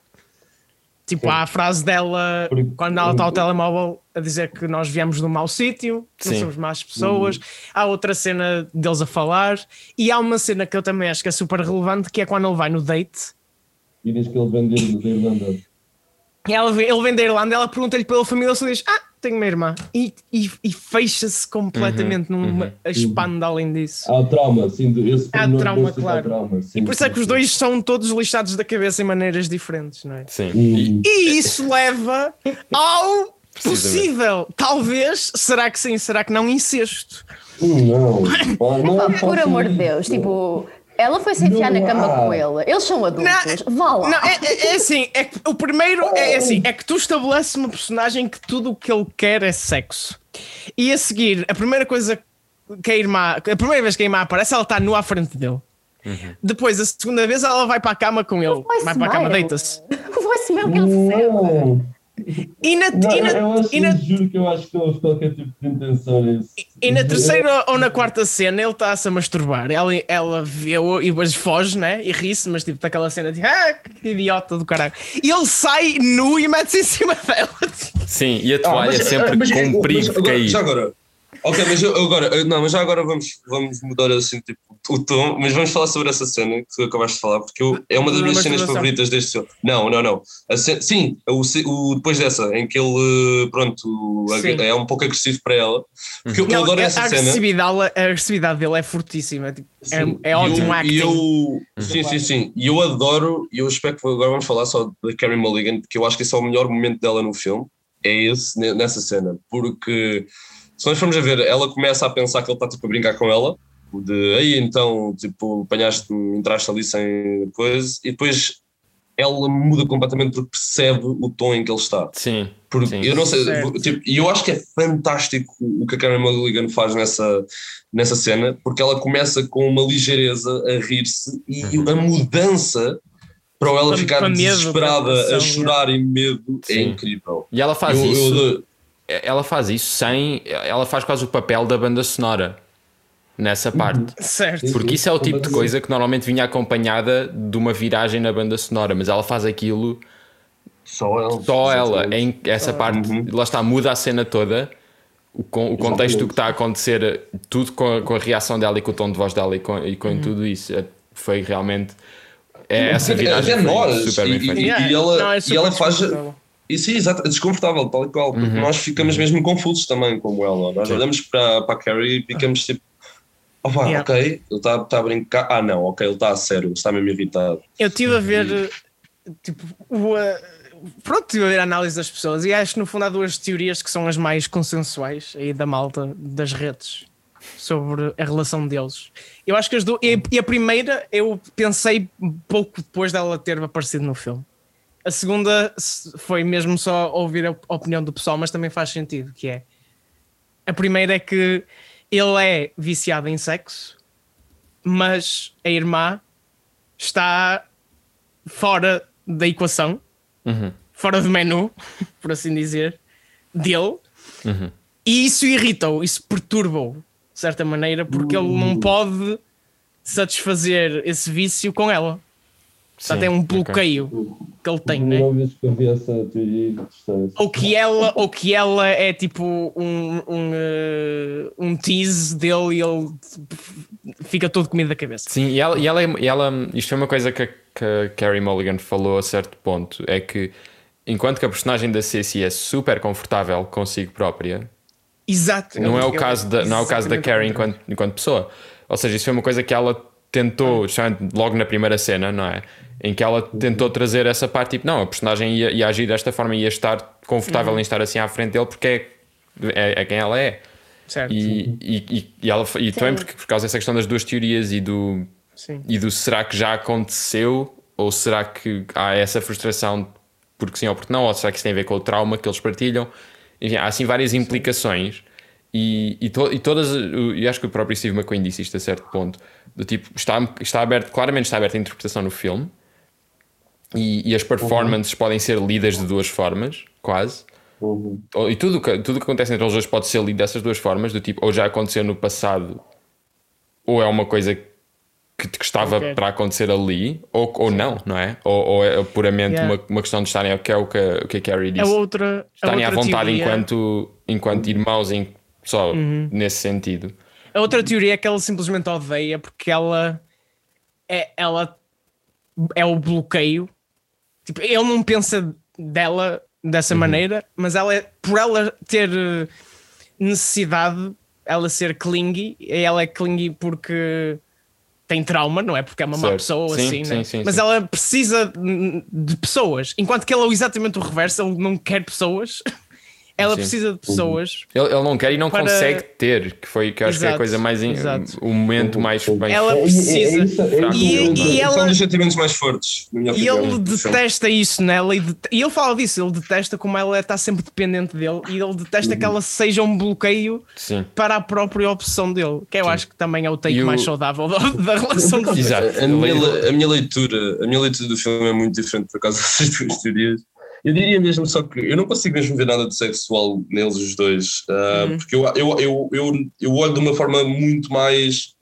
Speaker 3: Tipo, Sim. há a frase dela quando ela está ao telemóvel a dizer que nós viemos do mau sítio, que não somos más pessoas. Uhum. Há outra cena deles a falar, e há uma cena que eu também acho que é super relevante, que é quando ele vai no date.
Speaker 5: E diz que ele vende da Irlanda.
Speaker 3: Ela, ele vem da Irlanda, ela pergunta-lhe pela família, ele diz: Ah, tenho uma irmã. E, e, e fecha-se completamente uhum, numa uhum. expande além disso.
Speaker 5: Há trauma, sim, esse
Speaker 3: há trauma, claro. Trauma, sim, e por isso é que os dois são todos lixados da cabeça em maneiras diferentes, não é?
Speaker 1: Sim.
Speaker 3: Uhum. E isso leva ao possível, talvez, será que sim, será que não, incesto.
Speaker 5: Não,
Speaker 2: não, por amor de Deus, tipo ela foi se enfiar na cama com ele. Eles são adultos. Não, Vá lá.
Speaker 3: Não, é, é, é, assim, é que o primeiro é assim, é que tu estabeleces uma personagem que tudo o que ele quer é sexo. E a seguir, a primeira coisa que a irmã, a primeira vez que a irmã aparece, ela está nua à frente dele. Uhum. Depois, a segunda vez, ela vai para a cama com ele. Vai para a cama, deita-se.
Speaker 2: O voice mail que ele recebe.
Speaker 3: E na,
Speaker 5: não,
Speaker 3: e na,
Speaker 5: eu, acho,
Speaker 3: e na,
Speaker 5: juro que eu acho que não houve qualquer tipo de intenção nisso.
Speaker 3: E, e na terceira ou na quarta cena ele está-se a masturbar. Ela, ela vê e depois foge, né? E ri-se, mas tipo, daquela cena de ah, que idiota do caralho. E ele sai nu e mete-se em cima dela.
Speaker 1: Sim, e a toalha ah, mas, sempre mas, com um perigo de cair.
Speaker 4: Já agora, Ok, mas eu, agora, não, mas já agora vamos, vamos mudar assim tipo, o tom, mas vamos falar sobre essa cena que tu acabaste de falar, porque eu, é uma das minhas cenas favoritas deste filme. Não, não, não. Cena, sim, o, o, depois dessa, em que ele, pronto, sim. é um pouco agressivo para ela. Porque eu, eu adoro essa a cena.
Speaker 3: A agressividade dele é fortíssima. Tipo, é, é ótimo
Speaker 4: eu,
Speaker 3: acting.
Speaker 4: Eu, sim, sim, sim. E eu adoro, e eu espero que agora vamos falar só da Carrie Mulligan, porque eu acho que esse é o melhor momento dela no filme. É esse, nessa cena, porque se nós formos a ver, ela começa a pensar que ele está tipo a brincar com ela, de aí então, tipo, apanhaste-me, entraste ali sem coisa, e depois ela muda completamente porque percebe o tom em que ele está.
Speaker 1: Sim.
Speaker 4: Porque
Speaker 1: sim.
Speaker 4: eu não sei, tipo, e eu acho que é fantástico o que a Karen Mulligan faz nessa, nessa cena, porque ela começa com uma ligeireza a rir-se e uhum. a mudança para ela ficar medo, desesperada, a chorar em medo, é sim. é incrível.
Speaker 1: E ela faz eu, isso. Eu, ela faz isso sem. Ela faz quase o papel da banda sonora nessa parte.
Speaker 3: Certo.
Speaker 1: Porque isso é o tipo de coisa que normalmente vinha acompanhada de uma viragem na banda sonora, mas ela faz aquilo.
Speaker 4: Só ela.
Speaker 1: Só ela. Em essa parte, uhum. lá está, muda a cena toda. O, o contexto do que está a acontecer, tudo com a, com a, reação dela e com o tom de voz dela e com, e com uhum. tudo isso, é, foi realmente. É, essa viragem
Speaker 4: é, nós, super e, bem feita. E, e, ela, Não, é e ela faz. E sim, exato, é desconfortável, tal e qual, porque uhum. nós ficamos mesmo confusos também, como ela. Nós sim. olhamos para, para a Carrie e ficamos tipo, opa, yeah. ok, ele está tá a brincar, ah não, ok, ele está a sério, está mesmo irritado.
Speaker 3: Eu estive a ver, tipo, o, pronto, estive a ver a análise das pessoas e acho que no fundo há duas teorias que são as mais consensuais aí da malta das redes sobre a relação deles. Eu acho que as duas, e, e a primeira eu pensei pouco depois dela ter aparecido no filme a segunda foi mesmo só ouvir a opinião do pessoal, mas também faz sentido, que é a primeira é que ele é viciado em sexo, mas a irmã está fora da equação fora de menu, por assim dizer, dele. E isso irrita-o, isso perturba-o, de certa maneira, porque ele não pode satisfazer esse vício com ela. Portanto,
Speaker 1: Sim,
Speaker 3: é um bloqueio que ele tem, né? Ou que ela, ou que ela é tipo um, um, eh, um tease dele e ele fica todo comido da cabeça.
Speaker 1: Sim, e ela, e ela, é- e ela- isto foi uma coisa que, a- que a Carrie Mulligan falou a certo ponto: é que enquanto que a personagem da Ceci é super confortável consigo própria,
Speaker 3: Exato.
Speaker 1: não é o caso da, não é o caso da Carrie enquanto, enquanto pessoa. Ou seja, isso foi uma coisa que ela tentou, logo na primeira cena, não é? Em que ela tentou trazer essa parte, tipo, não, a personagem ia, ia agir desta forma, ia estar confortável em estar assim à frente dele porque é, é, é quem ela é.
Speaker 3: Certo.
Speaker 1: E, e, e, e, ela, e também porque, por causa dessa questão das duas teorias e do,
Speaker 3: Sim.
Speaker 1: e do será que já aconteceu ou será que há essa frustração porque sim ou porque não, ou será que isso tem a ver com o trauma que eles partilham? Enfim, há assim várias implicações e, e, to- e todas, e acho que o próprio Steve McQueen disse isto a certo ponto, do tipo, está, está aberto, claramente está aberta a interpretação no filme e, e as performances podem ser lidas de duas formas, quase.
Speaker 5: Uhum.
Speaker 1: E tudo que, tudo que acontece entre eles dois pode ser lido dessas duas formas, do tipo, ou já aconteceu no passado, ou é uma coisa que, que estava
Speaker 3: Ok.
Speaker 1: para acontecer ali, ou, ou não, não é? Ou, ou é puramente
Speaker 3: Yeah.
Speaker 1: uma, uma questão de estarem, que é o que, a- o que a Carrie
Speaker 3: A
Speaker 1: disse,
Speaker 3: outra, a
Speaker 1: estarem à
Speaker 3: outra
Speaker 1: vontade
Speaker 3: teoria,
Speaker 1: enquanto, enquanto irmãos, em, só
Speaker 3: Uhum.
Speaker 1: nesse sentido.
Speaker 3: A outra teoria é que ela simplesmente odeia porque ela é, ela é o bloqueio. Tipo, ele não pensa dela dessa maneira, mas ela é, por ela ter eh, necessidade, ela ser clingy, e ela é clingy porque tem trauma, não é? Porque é uma má
Speaker 1: Certo.
Speaker 3: pessoa,
Speaker 1: Sim,
Speaker 3: assim,
Speaker 1: sim,
Speaker 3: né?
Speaker 1: sim,
Speaker 3: mas ela precisa de- pessoas, enquanto que ele é exatamente o reverso, ele não quer pessoas, ela
Speaker 1: Sim.
Speaker 3: precisa de pessoas.
Speaker 1: Ele, ele não quer e não
Speaker 3: Para-
Speaker 1: consegue ter, que foi que eu acho que é a
Speaker 3: Exato,
Speaker 1: coisa mais. in-
Speaker 3: exato.
Speaker 1: o momento mais bem
Speaker 3: Ela
Speaker 5: É- é- é
Speaker 3: precisa.
Speaker 5: isso- é isso
Speaker 1: Fraco.
Speaker 3: E-
Speaker 5: que eu-
Speaker 3: e ela-
Speaker 4: São dos sentimentos mais fortes, na minha
Speaker 3: E
Speaker 4: opinião.
Speaker 3: ele
Speaker 4: do
Speaker 3: detesta isso nela e, det- e ele fala disso, ele detesta como ela está sempre dependente dele e ele detesta que ela seja um bloqueio
Speaker 1: Sim.
Speaker 3: para a própria opção dele, que eu acho que também é o take
Speaker 1: E o-
Speaker 3: mais saudável da, da relação dois.
Speaker 1: Exato.
Speaker 4: A minha, a minha leitura, a minha leitura do filme é muito diferente por causa dessas duas teorias. Eu diria mesmo só que eu não consigo mesmo ver nada de sexual neles os dois, ah,
Speaker 3: Uhum.
Speaker 4: porque eu, eu, eu, eu, eu olho de uma forma muito mais.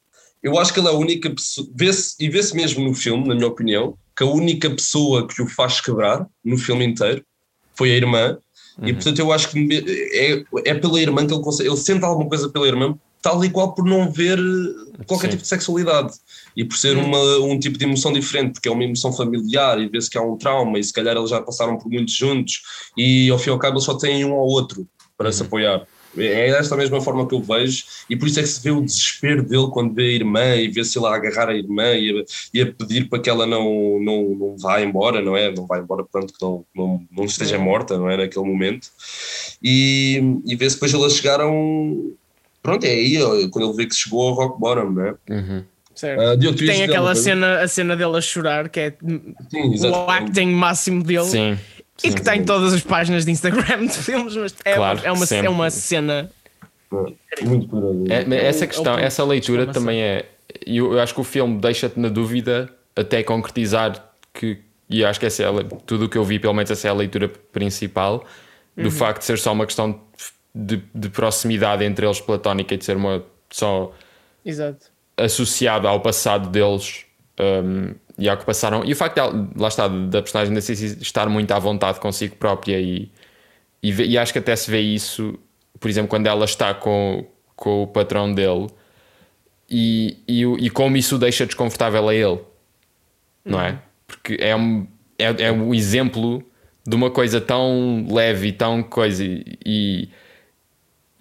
Speaker 4: Eu acho que ele é a única pessoa, vê-se, e vê-se mesmo no filme, na minha opinião, que a única pessoa que o faz quebrar no filme inteiro foi a irmã, e portanto eu acho que é, é pela irmã que ele consegue, ele sente alguma coisa pela irmã, tal e qual por não ver qualquer
Speaker 1: Sim.
Speaker 4: tipo de sexualidade e por ser uma, um tipo de emoção diferente, porque é uma emoção familiar e vê-se que há um trauma e se calhar eles já passaram por muitos juntos e ao fim e ao cabo eles só têm um ao outro para se apoiar. É desta mesma forma que eu vejo, e por isso é que se vê o desespero dele quando vê a irmã e vê-se a agarrar a irmã e a, e a pedir para que ela não, não, não vá embora, não é? Não vá embora, portanto, que não, não, não esteja morta, não é? Naquele momento. E, e vê-se depois elas chegaram. Pronto, é aí quando ele vê que chegou ao rock bottom, não é?
Speaker 1: Uhum.
Speaker 4: Diogo, ias
Speaker 3: Tem aquela cena, a cena dele a chorar, que é
Speaker 4: Sim,
Speaker 3: o acting máximo dele
Speaker 1: Sim.
Speaker 3: e que tem todas as páginas de Instagram de filmes, mas é,
Speaker 1: Claro,
Speaker 3: é, uma,
Speaker 1: sempre.
Speaker 3: é uma cena.
Speaker 5: Muito poderoso.
Speaker 1: É, mas essa
Speaker 3: É
Speaker 1: questão, essa leitura
Speaker 3: exclamação.
Speaker 1: também é. Eu, eu acho que o filme deixa-te na dúvida até concretizar que. E acho que essa é tudo o que eu vi, pelo menos essa é a leitura principal, do facto de ser só uma questão de, de proximidade entre eles platónica e de ser uma só
Speaker 3: Exato.
Speaker 1: associado ao passado deles um, e ao que passaram. E o facto de, lá está, da personagem da Cici estar muito à vontade consigo própria e, e, e acho que até se vê isso, por exemplo, quando ela está com, com o patrão dele e, e, e como isso o deixa desconfortável a ele, não é? Porque é um, é, é um exemplo de uma coisa tão leve e tão coisa e,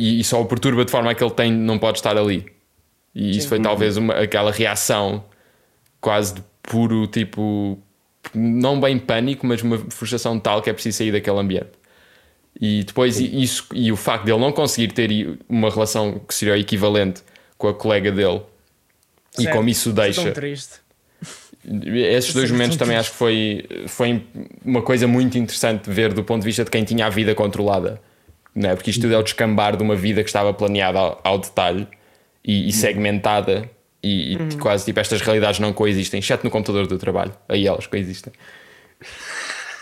Speaker 1: e, e só o perturba de forma que ele tem, não pode estar ali. E isso foi talvez uma, aquela reação quase de puro tipo, não bem pânico, mas uma frustração tal que é preciso sair daquele ambiente. E depois isso e o facto de ele não conseguir ter uma relação que seria equivalente com a colega dele e
Speaker 3: Certo.
Speaker 1: como isso
Speaker 3: Tão
Speaker 1: deixa.
Speaker 3: triste.
Speaker 1: Esses dois
Speaker 3: Sim,
Speaker 1: momentos também acho que foi, foi uma coisa muito interessante de ver do ponto de vista de quem tinha a vida controlada. Não é? Porque isto tudo é o descambar de uma vida que estava planeada ao, ao detalhe e, e segmentada e, e quase tipo estas realidades não coexistem, exceto no computador do trabalho. Aí elas coexistem.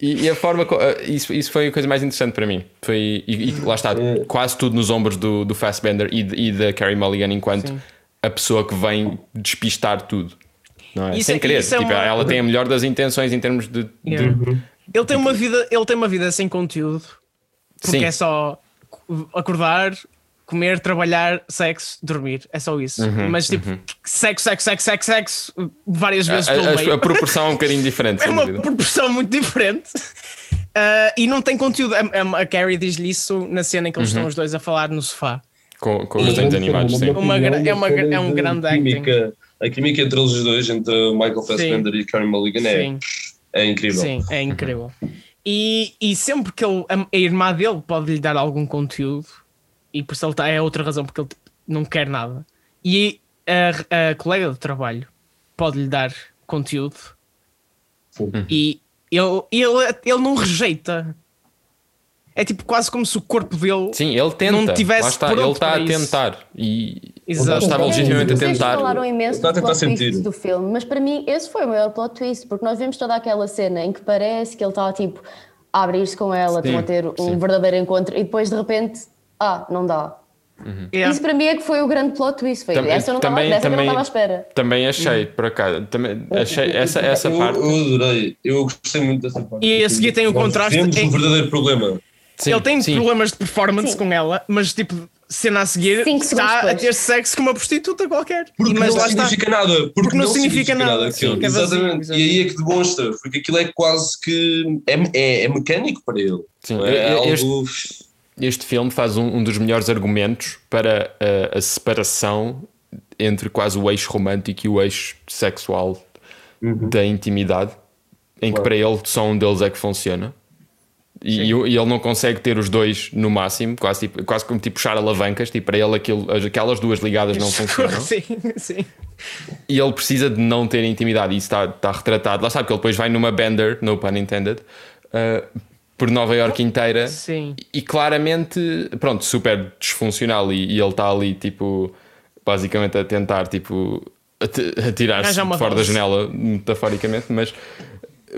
Speaker 1: E, e a forma. co- eh, Isso, isso foi a coisa mais interessante para mim. Foi, e, e lá está,
Speaker 5: É.
Speaker 1: quase tudo nos ombros do, do Fassbender e, de- e da Carrie Mulligan, enquanto
Speaker 3: Sim.
Speaker 1: a pessoa que vem despistar tudo. Não é?
Speaker 3: Isso
Speaker 1: Sem
Speaker 3: é-
Speaker 1: querer.
Speaker 3: isso é
Speaker 1: Tipo,
Speaker 3: uma-
Speaker 1: Ela tem a melhor das intenções em termos de. de-
Speaker 3: Yeah. Ele tem uma vida, ele tem uma vida sem conteúdo, porque
Speaker 1: Sim.
Speaker 3: é só acordar, comer, trabalhar, sexo, dormir. É só isso.
Speaker 1: Uhum,
Speaker 3: Mas tipo, sexo, sexo, sexo, sexo, sexo, várias vezes
Speaker 1: A,
Speaker 3: pelo
Speaker 1: a-
Speaker 3: meio.
Speaker 1: a proporção é um bocadinho diferente.
Speaker 3: É uma
Speaker 1: dúvida.
Speaker 3: proporção muito diferente. Ah, e não tem conteúdo. A, a- a Carrie diz-lhe isso na cena em que eles
Speaker 1: Uhum.
Speaker 3: estão os dois a falar no sofá.
Speaker 1: Com, com os desenhos animados, sim.
Speaker 3: Uma é uma é um grande acting.
Speaker 4: química, A química entre eles dois, entre Michael Fassbender e Carey Mulligan, é,
Speaker 3: Sim.
Speaker 4: é incrível.
Speaker 3: Sim, é incrível. E, e sempre que ele, a, a irmã dele pode lhe dar algum conteúdo, e por isso ele tá, é outra razão, porque ele tipo, não quer nada. E a, a colega de trabalho pode lhe dar conteúdo
Speaker 5: Sim.
Speaker 3: e ele, ele, ele não rejeita. É tipo quase como se o corpo dele.
Speaker 1: Sim, ele tenta.
Speaker 3: Não tivesse
Speaker 1: Lá está,
Speaker 3: pronto
Speaker 1: ele está a tentar. E
Speaker 3: Exato.
Speaker 1: ele estava
Speaker 2: É,
Speaker 1: legitimamente a
Speaker 2: vocês
Speaker 1: tentar.
Speaker 2: falaram imenso do
Speaker 4: tentar
Speaker 2: plot twist do filme, mas para mim esse foi o maior plot twist, porque nós vemos toda aquela cena em que parece que ele está tipo a abrir-se com ela,
Speaker 1: Sim,
Speaker 2: estão a ter um
Speaker 1: sim.
Speaker 2: verdadeiro encontro e depois de repente, ah, não dá.
Speaker 3: Yeah.
Speaker 2: Isso para mim é que foi o grande plot twist. Foi.
Speaker 1: Também-
Speaker 2: essa eu não estava
Speaker 1: também-
Speaker 2: dessa eu não
Speaker 1: também-
Speaker 2: estava à espera.
Speaker 1: Também achei, por acaso. Também achei essa, essa
Speaker 4: eu,
Speaker 1: parte.
Speaker 4: eu adorei, eu gostei muito dessa parte.
Speaker 3: E a seguir tem o contraste
Speaker 4: Vemos
Speaker 3: em-
Speaker 4: um verdadeiro problema.
Speaker 1: Sim,
Speaker 3: ele tem
Speaker 1: sim.
Speaker 3: problemas de performance
Speaker 2: Sim.
Speaker 3: com ela, mas tipo, cena a seguir está a ter sexo com uma prostituta qualquer.
Speaker 4: Porque
Speaker 3: mas
Speaker 4: não
Speaker 3: lá está.
Speaker 4: significa nada. Porque,
Speaker 3: não significa nada,
Speaker 4: aquilo.
Speaker 3: sim, é vazio,
Speaker 4: exatamente.
Speaker 3: exato.
Speaker 4: E aí é que demonstra, porque aquilo é quase que é, é, é mecânico para ele.
Speaker 1: Sim,
Speaker 4: Não é
Speaker 1: este-
Speaker 4: algo.
Speaker 1: Este filme faz um, um dos melhores argumentos para a, a separação entre quase o eixo romântico e o eixo sexual da intimidade, em que para ele só um deles é que funciona. E, e ele não consegue ter os dois no máximo, quase, tipo, quase como tipo puxar alavancas, tipo, para ele aquilo, as- aquelas duas ligadas não funcionam.
Speaker 3: sim, sim.
Speaker 1: E ele precisa de não ter intimidade, e isso está, está retratado. Lá sabe que ele depois vai numa bender, no pun intended, uh, por Nova York inteira
Speaker 3: Sim.
Speaker 1: e claramente, pronto, super disfuncional. E, e ele está ali, tipo, basicamente a tentar, tipo,
Speaker 3: uma
Speaker 1: de fora da janela, metaforicamente, mas.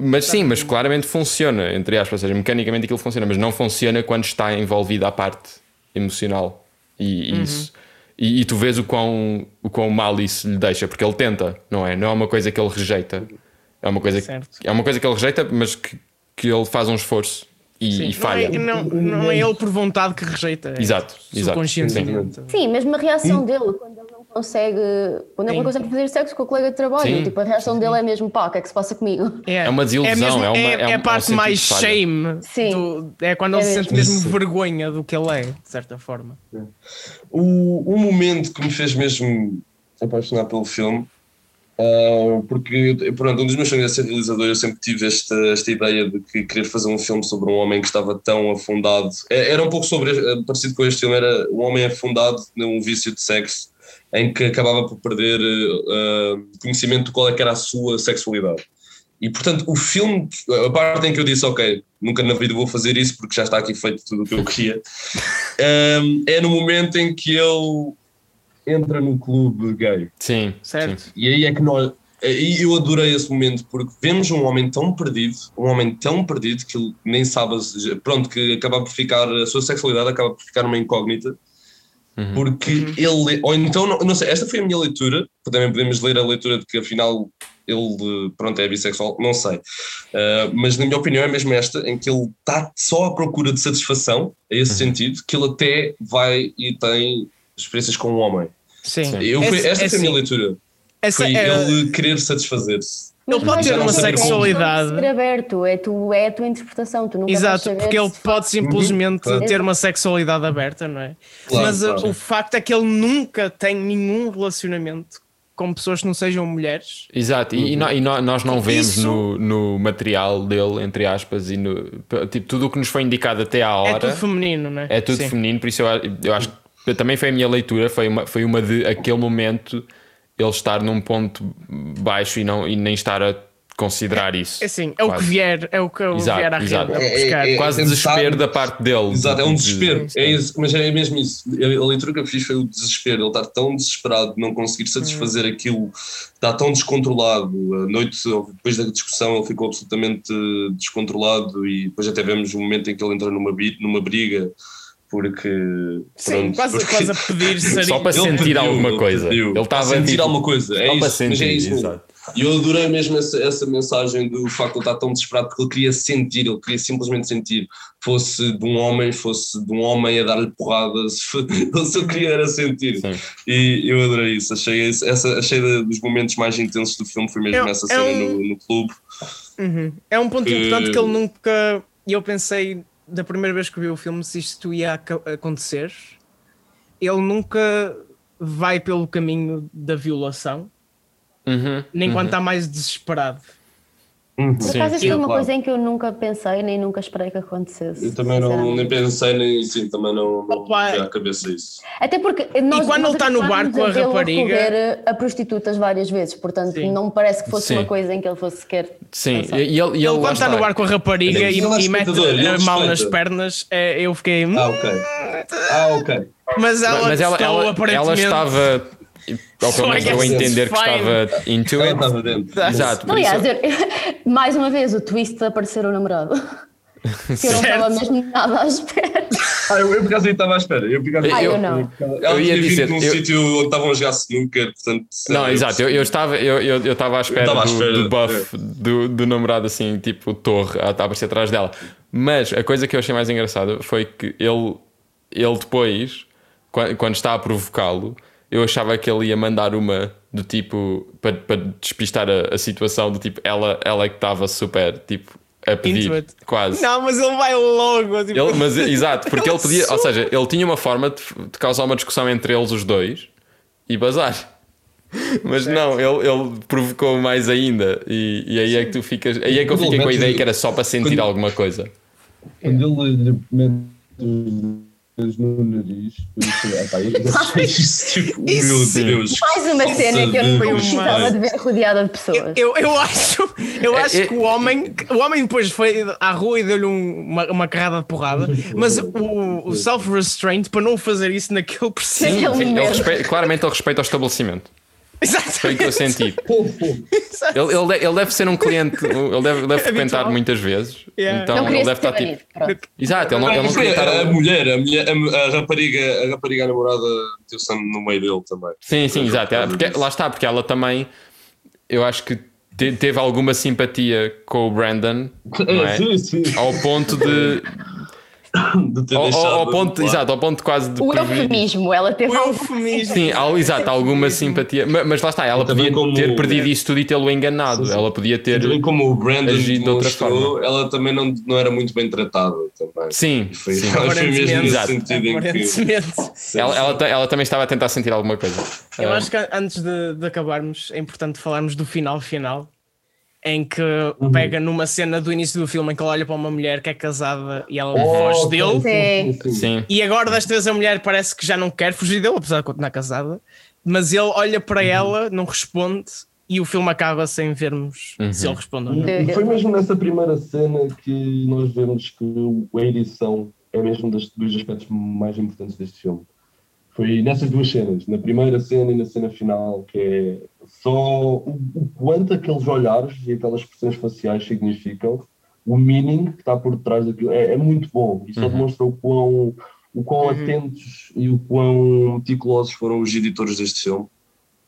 Speaker 1: Mas sim, mas claramente funciona, entre aspas, ou seja, mecanicamente aquilo funciona, mas não funciona quando está envolvida a parte emocional. E,
Speaker 3: Uhum.
Speaker 1: isso, e, e tu vês o quão, o quão mal isso lhe deixa, porque ele tenta, não é? Não é uma coisa que ele rejeita. É uma coisa,
Speaker 3: Certo.
Speaker 1: é uma coisa que ele rejeita, mas que, que ele faz um esforço e,
Speaker 3: Sim.
Speaker 1: e falha.
Speaker 3: Não, é, não, não é ele por vontade que rejeita. É
Speaker 1: Exato, exato.
Speaker 3: subconscientemente.
Speaker 2: Sim, mesmo a reação dele, quando ele não consegue, quando ele
Speaker 3: Sim.
Speaker 2: não consegue fazer sexo com o colega de trabalho,
Speaker 1: Sim.
Speaker 2: tipo, a reação dele é mesmo, pá, o que é que se passa comigo?
Speaker 3: É,
Speaker 1: É uma desilusão,
Speaker 3: mesmo-
Speaker 1: é uma-
Speaker 3: é,
Speaker 1: é um-
Speaker 3: a
Speaker 1: é um
Speaker 3: parte
Speaker 1: sentido
Speaker 3: mais shame.
Speaker 2: Sim.
Speaker 3: do- é quando ele
Speaker 2: É
Speaker 3: se sente
Speaker 2: mesmo.
Speaker 3: mesmo
Speaker 4: Isso.
Speaker 3: vergonha do que ele é, de certa forma.
Speaker 4: O, o momento que me fez mesmo apaixonar pelo filme, ah, porque pronto, um dos meus sonhos é ser realizador, eu sempre tive esta, esta ideia de que querer fazer um filme sobre um homem que estava tão afundado. É- Era um pouco sobre, eh, parecido com este filme, era um homem afundado num vício de sexo em que acabava por perder ah, conhecimento de qual é era a sua sexualidade. E portanto, o filme, a parte em que eu disse, ok, nunca na vida vou fazer isso porque já está aqui feito tudo o que eu queria, um, é no momento em que ele entra no clube gay.
Speaker 1: Sim,
Speaker 3: Certo?
Speaker 1: sim.
Speaker 4: E aí é que nós. E eu adorei esse momento porque vemos um homem tão perdido, um homem tão perdido que ele nem sabe, pronto, que acaba por ficar, a sua sexualidade acaba por ficar uma incógnita. Porque ele, ou então, não, não sei, esta foi a minha leitura, também podemos ler a leitura de que afinal ele, pronto, é bissexual, não sei. Uh, mas na minha opinião é mesmo esta, em que ele está só à procura de satisfação, a esse sentido, que ele até vai e tem experiências com um homem.
Speaker 3: Sim.
Speaker 4: Eu, fui-
Speaker 3: Esse-
Speaker 4: esta foi a minha
Speaker 3: assim,
Speaker 4: leitura.
Speaker 3: essa
Speaker 4: Foi
Speaker 3: é-
Speaker 4: ele querer satisfazer-se.
Speaker 3: Ele pode ter
Speaker 4: uma
Speaker 2: é
Speaker 3: sexualidade.
Speaker 2: ser aberto, é, tu, é a tua interpretação, tu nunca
Speaker 3: Exato, porque ele pode simplesmente
Speaker 4: claro.
Speaker 3: ter uma sexualidade aberta, não é?
Speaker 4: Claro,
Speaker 3: Mas uh,
Speaker 4: claro.
Speaker 3: o facto é que ele nunca tem nenhum relacionamento com pessoas que não sejam mulheres.
Speaker 1: Exato, e, e e nó- nós não vemos
Speaker 3: Isso-
Speaker 1: no, no material dele, entre aspas, e no, tipo, tudo o que nos foi indicado até à hora
Speaker 3: É tudo feminino, não é?
Speaker 1: é tudo
Speaker 3: Sim.
Speaker 1: feminino, por isso eu, a- eu acho que também foi a minha leitura, foi uma, foi uma de aquele momento ele estar num ponto baixo e, não, e nem estar a considerar isso.
Speaker 3: É assim, é o que vier, é o que
Speaker 1: Exato,
Speaker 3: vier à
Speaker 1: exato.
Speaker 3: rede. a
Speaker 4: É- é-
Speaker 3: buscar.
Speaker 4: é-
Speaker 1: Quase desespero da parte dele.
Speaker 4: Exato, é um
Speaker 1: De-
Speaker 4: desespero. É isso, mas é mesmo isso. A a leitura que eu fiz foi o desespero. Ele estar tão desesperado de não conseguir satisfazer
Speaker 3: Hum.
Speaker 4: aquilo, está tão descontrolado. A noite, depois da discussão, ele ficou absolutamente descontrolado e depois até vemos um momento em que ele entra numa, numa briga porque.
Speaker 3: Sim,
Speaker 4: pronto,
Speaker 3: quase,
Speaker 4: porque-
Speaker 3: quase a pedir
Speaker 1: Só
Speaker 3: sarinho.
Speaker 1: para
Speaker 4: Ele
Speaker 1: sentir
Speaker 4: pediu,
Speaker 1: alguma coisa.
Speaker 4: pediu.
Speaker 1: Ele estava
Speaker 4: sentir
Speaker 1: tipo,
Speaker 4: alguma coisa. É
Speaker 1: só para
Speaker 4: isso, mas
Speaker 1: sentir,
Speaker 4: é isso.
Speaker 1: exato.
Speaker 4: E eu adorei mesmo essa, essa mensagem do facto de ele estar tão desesperado porque ele queria sentir, ele queria simplesmente sentir, fosse de um homem, fosse de um homem a dar-lhe porrada, se ele só queria era sentir.
Speaker 1: Sim.
Speaker 4: E eu adorei isso, achei, essa, achei dos momentos mais intensos do filme, foi mesmo
Speaker 3: É-
Speaker 4: essa
Speaker 3: é
Speaker 4: cena
Speaker 3: um-
Speaker 4: no, no clube.
Speaker 3: Uhum. É um ponto
Speaker 4: Que-
Speaker 3: importante que ele nunca. E eu pensei, da primeira vez que vi o filme, se isto ia acontecer, ele nunca vai pelo caminho da violação,
Speaker 1: Uhum,
Speaker 3: nem
Speaker 1: uhum.
Speaker 3: quando está mais desesperado.
Speaker 2: Por
Speaker 1: Sim,
Speaker 2: acaso, foi uma
Speaker 4: claro.
Speaker 2: coisa em que eu nunca pensei nem nunca esperei que acontecesse.
Speaker 4: Eu também não, nem pensei, nem sim, também não, não
Speaker 3: Opa.
Speaker 4: veio à cabeça isso.
Speaker 2: Até porque nós,
Speaker 3: E quando
Speaker 2: nós
Speaker 3: ele está no bar com a
Speaker 2: a
Speaker 3: rapariga-
Speaker 2: recorrer a prostitutas várias vezes, portanto
Speaker 3: Sim.
Speaker 2: não me parece que fosse
Speaker 1: Sim.
Speaker 2: uma coisa em que ele fosse sequer.
Speaker 1: Sim,
Speaker 2: pensar.
Speaker 1: e, ele, e ele
Speaker 3: quando está no bar com a rapariga
Speaker 4: é
Speaker 3: e, e mete a mal nas pernas, é, eu fiquei. "Hum",
Speaker 4: Ah, ok. Ah, ok.
Speaker 3: Mas ela,
Speaker 1: Mas ela, ela, ela estava, ou pelo menos eu entender que estava into it.
Speaker 4: estava dentro.
Speaker 1: Exato,
Speaker 2: Aliás,
Speaker 1: isso,
Speaker 2: eu- mais uma vez o twist de aparecer o namorado. que eu não estava mesmo nada à espera.
Speaker 4: Ah, eu, eu por acaso estava à espera. Eu, por acaso-
Speaker 2: Ah, eu
Speaker 1: eu-
Speaker 2: não.
Speaker 4: Ela
Speaker 1: Eu ia dizer,
Speaker 4: num
Speaker 1: eu-
Speaker 4: sítio onde estavam a jogar snooker, portanto...
Speaker 1: Não,
Speaker 4: eu-
Speaker 1: exato, eu, eu estava, eu, eu, eu estava à espera,
Speaker 4: estava à
Speaker 1: do,
Speaker 4: espera,
Speaker 1: do buff do, do namorado assim, tipo torre, a, a aparecer atrás dela. Mas a coisa que eu achei mais engraçada foi que ele, ele depois, quando, quando está a provocá-lo, eu achava que ele ia mandar uma do tipo para, para despistar a, a situação, do tipo, ela, ela é que estava super tipo a pedir,
Speaker 3: Into it.
Speaker 1: quase.
Speaker 3: Não, mas ele vai logo. Tipo,
Speaker 1: Ele, mas, exato, porque ele podia, ou
Speaker 3: Ele
Speaker 1: seja, ele tinha uma forma de, de causar uma discussão entre eles os dois e bazar. Mas não, ele, ele provocou mais ainda. E, e aí é que tu ficas. Aí é que eu fiquei com a
Speaker 5: ele
Speaker 1: ideia que era só para sentir
Speaker 5: quando-
Speaker 1: alguma coisa.
Speaker 5: Quando ele no nariz.
Speaker 2: Mais uma cena que eu não precisava de ver rodeada de pessoas.
Speaker 3: Eu, eu acho, eu
Speaker 1: É,
Speaker 3: acho
Speaker 1: é-
Speaker 3: que o homem, o homem depois foi à rua e deu-lhe um- uma, uma carrada de porrada, mas o, o self-restraint para não fazer isso naquele preciso.
Speaker 2: Naquele
Speaker 1: Ele
Speaker 2: momento.
Speaker 1: respeita- claramente ele respeita o estabelecimento. Foi o que eu
Speaker 3: Exatamente.
Speaker 1: senti. Ele, ele, ele deve ser um cliente, ele deve, deve frequentar
Speaker 3: Habitual.
Speaker 1: muitas vezes.
Speaker 3: Yeah.
Speaker 1: Então ele deve estar tipo.
Speaker 2: Pronto.
Speaker 1: Exato, ele não, ele não queria estar.
Speaker 4: a, a mulher, a, mulher a, a rapariga, a rapariga a namorada meteu-se no meio dele também.
Speaker 1: Sim, sim, exato. Ela- porque- lá está, porque ela também, eu acho que te- teve alguma simpatia com o Brandon, não é?
Speaker 5: Sim, sim.
Speaker 1: Ao ponto de.
Speaker 4: De ter
Speaker 1: Ao, ao-
Speaker 4: deixado
Speaker 1: ao ponto, exato, ao ponto quase de.
Speaker 2: O eufemismo, ela teve
Speaker 3: O
Speaker 2: algo.
Speaker 3: eufemismo.
Speaker 1: Sim, al- exato, alguma simpatia. Ma- Mas, lá está, ela
Speaker 4: Também
Speaker 1: podia
Speaker 4: como-
Speaker 1: ter perdido isso tudo e tê-lo enganado.
Speaker 5: Sim, sim.
Speaker 1: Ela podia ter.
Speaker 4: Também como o Brandon
Speaker 1: agido de outra
Speaker 4: demonstrou, ela também não, não era muito bem tratada também.
Speaker 1: Sim,
Speaker 4: E Foi,
Speaker 1: sim.
Speaker 4: foi mesmo
Speaker 1: Exato.
Speaker 4: sentido em que.
Speaker 1: Ela, ela, ela também estava a tentar sentir alguma coisa.
Speaker 3: Eu
Speaker 1: Ah,
Speaker 3: acho que antes de, de acabarmos é importante falarmos do final final em que
Speaker 1: Uhum.
Speaker 3: pega numa cena do início do filme em que ele olha para uma mulher que é casada e ela
Speaker 5: Oh,
Speaker 3: foge dele
Speaker 2: Sim.
Speaker 5: sim,
Speaker 3: e agora desta vez a mulher parece que já não quer fugir dele apesar de continuar casada mas ele olha
Speaker 1: Uhum.
Speaker 3: para ela não responde e o filme acaba sem vermos
Speaker 1: Uhum.
Speaker 3: se ele responde ou não
Speaker 5: E foi mesmo nessa primeira cena que nós vemos que a edição é mesmo um dos, dos aspectos mais importantes deste filme. Foi nessas duas cenas, na primeira cena e na cena final, que é só o, o quanto aqueles olhares e aquelas expressões faciais significam, o meaning que está por trás daquilo é, é muito bom e só
Speaker 1: Uhum.
Speaker 5: demonstra o quão, o quão
Speaker 3: Uhum.
Speaker 5: atentos e o quão
Speaker 4: meticulosos foram os editores deste filme.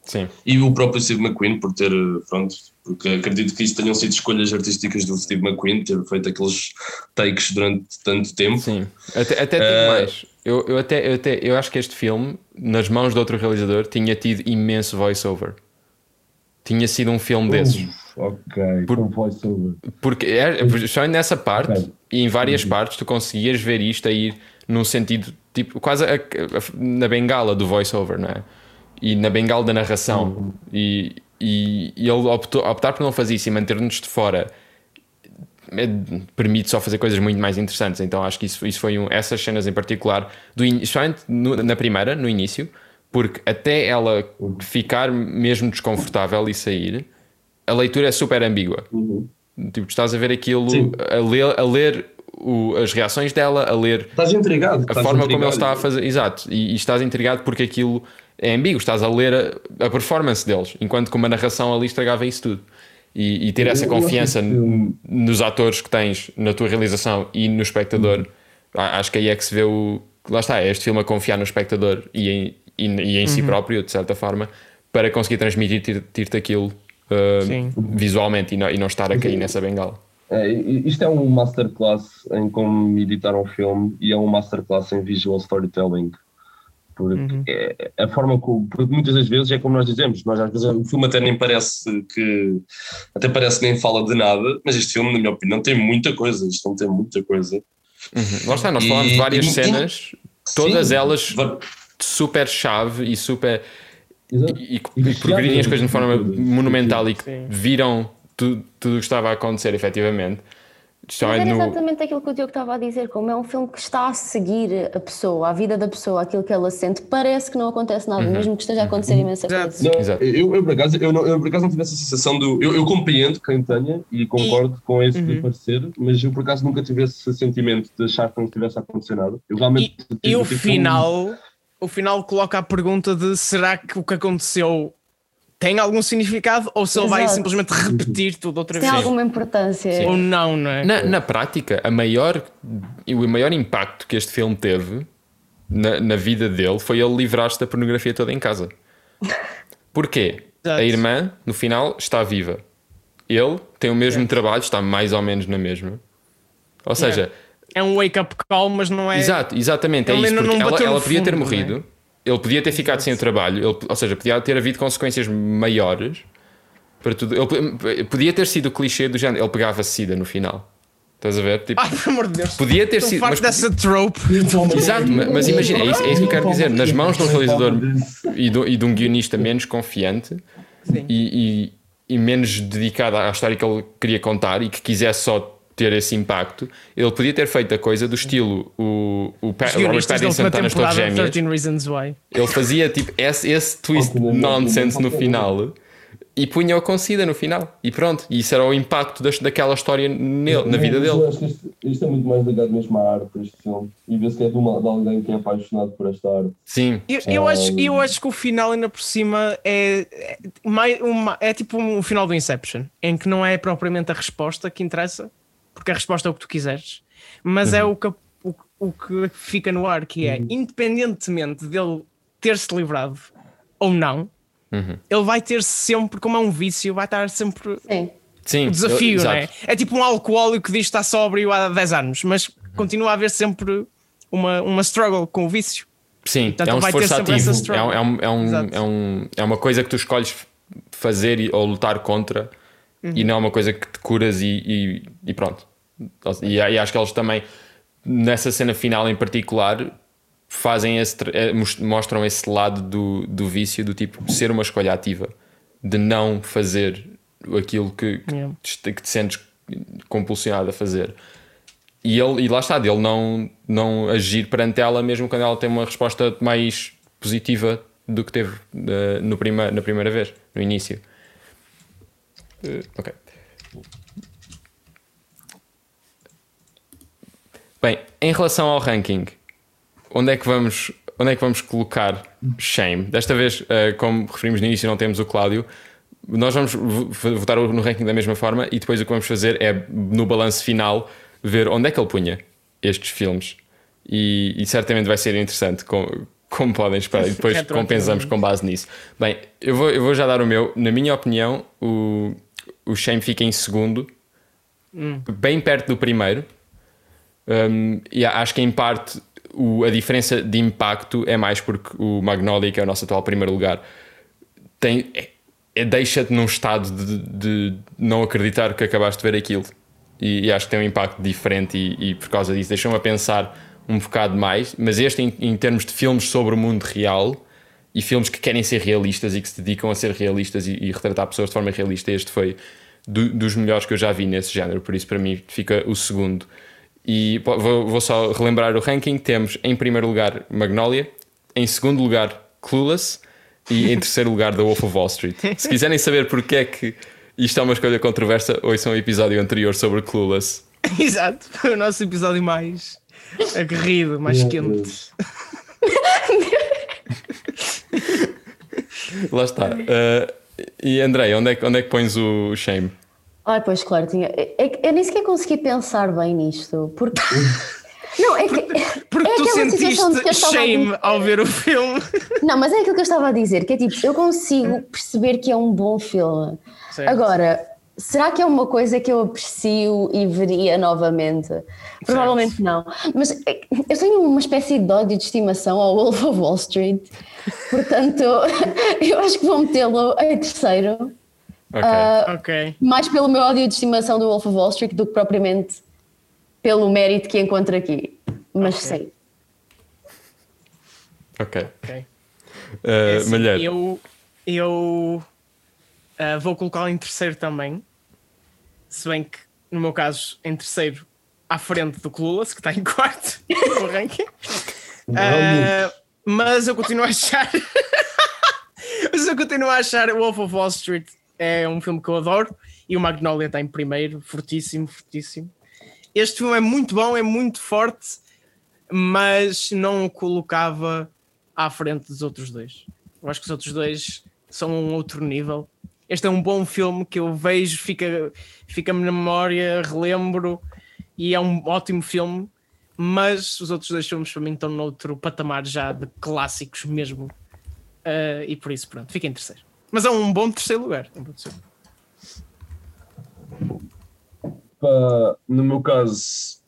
Speaker 1: Sim.
Speaker 4: E o próprio Steve McQueen, por ter, pronto, porque acredito que isso tenham sido escolhas artísticas do Steve McQueen, ter feito aqueles takes durante tanto tempo.
Speaker 1: Sim, até, até digo
Speaker 4: Eh,
Speaker 1: mais. Eu, eu, até, eu, até, eu acho que este filme, nas mãos de outro realizador, tinha tido imenso voice-over. Tinha sido um filme desses.
Speaker 5: Ok,
Speaker 1: Por-
Speaker 5: com voice-over.
Speaker 1: Porque é, só nessa parte
Speaker 5: Ok.
Speaker 1: e em várias partes tu conseguias ver isto a ir num sentido tipo quase a- a- na bengala do voice-over, não é? E na bengala da narração. E, e, e ele optou, optar por não fazer isso e manter-nos de fora é, permite só fazer coisas muito mais interessantes. Então acho que isso, isso foi um, essas cenas em particular, do, in- na primeira, no início, porque até ela ficar mesmo desconfortável e sair, a leitura é super ambígua.
Speaker 5: Uhum.
Speaker 1: Tipo, estás a ver aquilo,
Speaker 4: Sim.
Speaker 1: a ler, a ler o- as reações dela, a ler
Speaker 4: Estás intrigado.
Speaker 1: a
Speaker 4: estás
Speaker 1: forma como ele
Speaker 4: intrigado.
Speaker 1: está a fazer. Exato, e, e estás intrigado porque aquilo é ambíguo, estás a ler a, a performance deles, enquanto que uma narração ali estragava isso tudo. E, e ter essa
Speaker 5: Eu- eu acho
Speaker 1: confiança
Speaker 5: que
Speaker 1: nos atores que tens, na tua realização e no espectador,
Speaker 5: Uhum.
Speaker 1: acho que aí é que se vê o. Lá está, é este filme a confiar no espectador e em, e, e em
Speaker 5: Uhum.
Speaker 1: si próprio, de certa forma, para conseguir transmitir-te aquilo uh, visualmente e não, e não estar a cair nessa bengala.
Speaker 5: É, isto é um masterclass em como editar um filme e é um masterclass em visual storytelling. Porque
Speaker 3: Uhum.
Speaker 5: é, a forma como. Porque muitas das vezes é como nós dizemos, nós às vezes.
Speaker 4: O filme até nem parece que. Até parece que nem fala de nada, mas este filme, na minha opinião, tem muita coisa. Este filme tem muita coisa.
Speaker 1: Uhum. Lá está, nós
Speaker 4: E-
Speaker 1: falamos de várias
Speaker 4: e-
Speaker 1: cenas, todas
Speaker 4: Sim.
Speaker 1: elas
Speaker 4: Va-
Speaker 1: super chave e super.
Speaker 5: Exato.
Speaker 1: e, e,
Speaker 5: E
Speaker 1: e as coisas de forma monumental e que
Speaker 3: Sim.
Speaker 1: viram tudo, tudo o que estava a acontecer efetivamente.
Speaker 2: Mas
Speaker 1: é
Speaker 2: era
Speaker 1: no-
Speaker 2: exatamente aquilo que o Diogo estava a dizer, como é um filme que está a seguir a pessoa, a vida da pessoa, aquilo que ela sente, parece que não acontece nada, mesmo que esteja a acontecer imensa
Speaker 3: Exato.
Speaker 2: coisa.
Speaker 5: Não,
Speaker 1: Exato.
Speaker 5: eu, eu, por acaso, eu, não, eu por acaso não tive essa sensação do. Eu, eu compreendo quem tenha e concordo com esse
Speaker 3: Uhum.
Speaker 5: parecer, mas eu por acaso nunca tive esse sentimento de achar que não estivesse a acontecer nada. Eu realmente.
Speaker 3: E, e o
Speaker 5: um-
Speaker 3: final, o final coloca a pergunta de será que o que aconteceu tem algum significado ou se ele vai simplesmente repetir tudo outra
Speaker 2: Tem
Speaker 3: vez?
Speaker 2: alguma importância.
Speaker 3: Ou não, não é?
Speaker 1: na, na prática, a maior, o maior impacto que este filme teve na, na vida dele foi ele livrar-se da pornografia toda em casa. Porquê?
Speaker 3: Exato.
Speaker 1: A irmã, no final, está viva. Ele tem o mesmo trabalho, está mais ou menos na mesma. Ou seja,
Speaker 3: É um wake-up call, mas não é.
Speaker 1: Exato, exatamente, é
Speaker 3: Ele
Speaker 1: isso.
Speaker 3: não-
Speaker 1: ela, ela podia ter
Speaker 3: fundo,
Speaker 1: morrido, ele podia ter ficado sem o trabalho, ele- ou seja, podia ter havido consequências maiores para tudo. Ele podia ter sido o clichê do género, ele pegava sida no final. Estás a ver? Tipo,
Speaker 3: Ai, pelo amor de Deus.
Speaker 1: podia ter
Speaker 3: Estou
Speaker 1: sido. Mas,
Speaker 3: dessa trope.
Speaker 1: exato, ma- mas imagina, é isso, é isso que eu quero dizer. Nas mãos de um realizador e, do- e de um guionista menos confiante e, e- e menos dedicado à história que ele queria contar e que quisesse só ter esse impacto, ele podia ter feito a coisa do estilo o, o, Pa- Robert Pattinson está nas Torres Gêmeas
Speaker 3: 13 Reasons Why.
Speaker 1: ele fazia tipo esse, esse twist nonsense no final e punha-o com sida no final e pronto, e isso era o impacto das, daquela história nele, na vida
Speaker 5: Eu
Speaker 1: dele
Speaker 5: acho que isto, isto é muito mais ligado mesmo à arte, este filme. E vê-se que é de, uma, de alguém que é apaixonado por esta arte.
Speaker 1: sim,
Speaker 3: Eu, eu,
Speaker 5: Ah,
Speaker 3: acho, eu acho que o final, ainda por cima, é, é, uma- é tipo um final do Inception, em que não é propriamente a resposta que interessa, porque a resposta é o que tu quiseres, mas é o que, o, o que fica no ar, que é, independentemente dele ter-se livrado ou não, ele vai ter sempre, como é um vício, vai estar sempre
Speaker 2: Sim.
Speaker 1: sim
Speaker 3: o desafio,
Speaker 1: eu-
Speaker 3: não é? É tipo um alcoólico que diz que está sóbrio há 10 anos, mas continua a haver sempre uma, uma struggle com o vício.
Speaker 1: sim,
Speaker 3: Portanto,
Speaker 1: é um esforço ativo. É, um, é, um, é, um, é, um- é uma coisa que tu escolhes fazer e- ou lutar contra
Speaker 3: Uhum.
Speaker 1: e não é uma coisa que te curas e, e, e pronto e, e acho que eles também nessa cena final em particular fazem esse, eh, mos- mostram esse lado do, do vício do tipo ser uma escolha ativa de não fazer aquilo que, que,
Speaker 3: Yeah.
Speaker 1: te, que te sentes compulsionado a fazer e, ele, e lá está, dele não, não agir perante ela mesmo quando ela tem uma resposta mais positiva do que teve eh, no prima, na primeira vez, no início. Eh, ok. Bem, em relação ao ranking, onde é que vamos, onde é que vamos colocar Shame? Desta vez, eh, como referimos no início, não temos o Cláudio. Nós vamos vo- votar no ranking da mesma forma e depois o que vamos fazer é, no balanço final, ver onde é que ele punha estes filmes. E, e certamente vai ser interessante, com- como podem esperar, e depois compensamos com base nisso. Bem, eu vou, eu vou já dar o meu. Na minha opinião, o, o Shame fica em segundo, bem perto do primeiro. Um, e acho que em parte o- a diferença de impacto é mais porque o Magnolia, que é o nosso atual primeiro lugar, tem, é- é- deixa-te num estado de, de não acreditar que acabaste de ver aquilo. E, e acho que tem um impacto diferente, e, e por causa disso deixou-me a pensar um bocado mais. Mas este, em, em termos de filmes sobre o mundo real e filmes que querem ser realistas e que se dedicam a ser realistas e, e retratar pessoas de forma realista, este foi do- dos melhores que eu já vi nesse género. Por isso, para mim, fica o segundo. E pô, vou, vou só relembrar o ranking: temos em primeiro lugar Magnolia, em segundo lugar Clueless e em terceiro lugar The Wolf of Wall Street. Se quiserem saber porque é que isto é uma escolha controversa. Ouçam um episódio anterior sobre Clueless.
Speaker 3: Exato, foi o nosso episódio mais aguerrido, mais
Speaker 4: Meu
Speaker 3: quente.
Speaker 4: Deus.
Speaker 1: Lá está. Uh, e Andrei, onde é, que- onde é que pões o shame?
Speaker 2: Ai, pois claro, tinha. é- é que eu nem sequer consegui pensar bem nisto, porque. Não, é que.
Speaker 3: Porque
Speaker 2: é
Speaker 3: tu
Speaker 2: aquela situação de que eu
Speaker 3: sentiste shame
Speaker 2: dizer.
Speaker 3: ao ver o filme.
Speaker 2: Não, mas é aquilo que eu estava a dizer, que é tipo, eu consigo perceber que é um bom filme.
Speaker 3: Certo.
Speaker 2: Agora, será que é uma coisa que eu aprecio e veria novamente? Provavelmente não. Mas que eu tenho uma espécie de ódio de estimação ao Wolf of Wall Street, portanto, eu acho que vou metê-lo em terceiro.
Speaker 1: Ok.
Speaker 2: Ah,
Speaker 3: Ok.
Speaker 2: mais pelo meu ódio de estimação do Wolf of Wall Street do que propriamente pelo mérito que encontro aqui. Mas
Speaker 3: Ok.
Speaker 2: sim.
Speaker 1: ok.
Speaker 3: ok.
Speaker 1: Uh,
Speaker 3: É assim. Eu, eu ah, vou colocá-lo em terceiro também. Se bem que, no meu caso, em terceiro, à frente do Clueless, que está em quarto no ranking. Ah, mas eu continuo a achar. mas eu continuo a achar o Wolf of Wall Street é um filme que eu adoro e o Magnolia está em primeiro, fortíssimo, fortíssimo. Este filme é muito bom, é muito forte, mas não o colocava à frente dos outros dois. Eu acho que os outros dois são um outro nível. Este é um bom filme que eu vejo, fica- fica-me na memória, relembro e é um ótimo filme, mas os outros dois filmes para mim estão noutro patamar já de clássicos mesmo. Ah, e por isso, pronto, fica em terceiro. Mas é um bom terceiro lugar. um bom terceiro.
Speaker 4: Pá, no meu caso,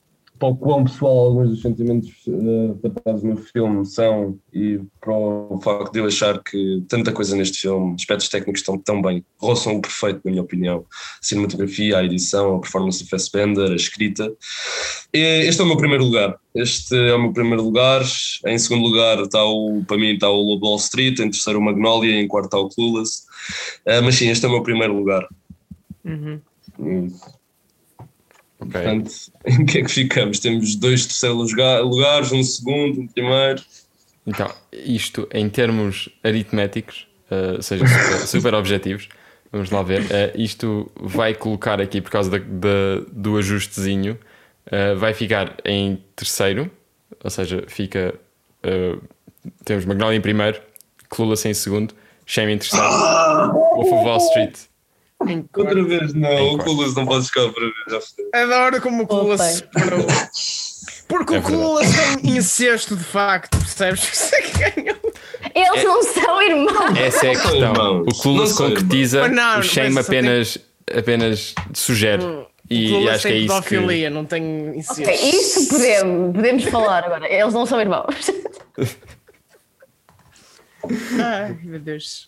Speaker 4: para o quão pessoal alguns dos sentimentos uh, tratados no filme são e para o facto de eu achar que tanta coisa neste filme, aspectos técnicos estão tão bem, roçam o perfeito, na minha opinião. A cinematografia, a edição, a performance do Fassbender, a escrita. E Este é o meu primeiro lugar. Este é o meu primeiro lugar. Em segundo lugar está o, para mim está o Lobo Wall Street, em terceiro o Magnolia, em quarto está o Clueless. Uh, mas sim, este é o meu primeiro lugar.
Speaker 3: Uhum.
Speaker 4: Isso.
Speaker 1: Ok.
Speaker 4: Portanto, em que é que ficamos? Temos dois terceiros lugar- lugares, um segundo, um primeiro.
Speaker 1: Então, isto em termos aritméticos, uh, ou seja, super, super objetivos, vamos lá ver. uh, isto vai colocar aqui, por causa da- da- do ajustezinho, uh, vai ficar em terceiro, ou seja, fica. temos Magnolia em primeiro, Clueless em segundo, Shame em terceiro, Wolf of Wall Street.
Speaker 4: Outra vez, não, o. Clueless não pode ficar para ver, já foi.
Speaker 3: Adoro como o
Speaker 2: Opa.
Speaker 3: se separou. Porque
Speaker 1: É
Speaker 3: o Clueless tem incesto de facto, percebes? Isso é ganhou.
Speaker 2: Eles não são irmãos!
Speaker 1: Essa é a questão. O
Speaker 4: são
Speaker 1: concretiza.
Speaker 3: Não,
Speaker 1: o Shame apenas, apenas sugere.
Speaker 3: O
Speaker 1: E, acho que é
Speaker 3: tem
Speaker 1: isso que.
Speaker 3: pedofilia, não tem incesto.
Speaker 2: Ok, isso podemos, podemos falar agora. Eles não são irmãos.
Speaker 3: Ai, meu Deus.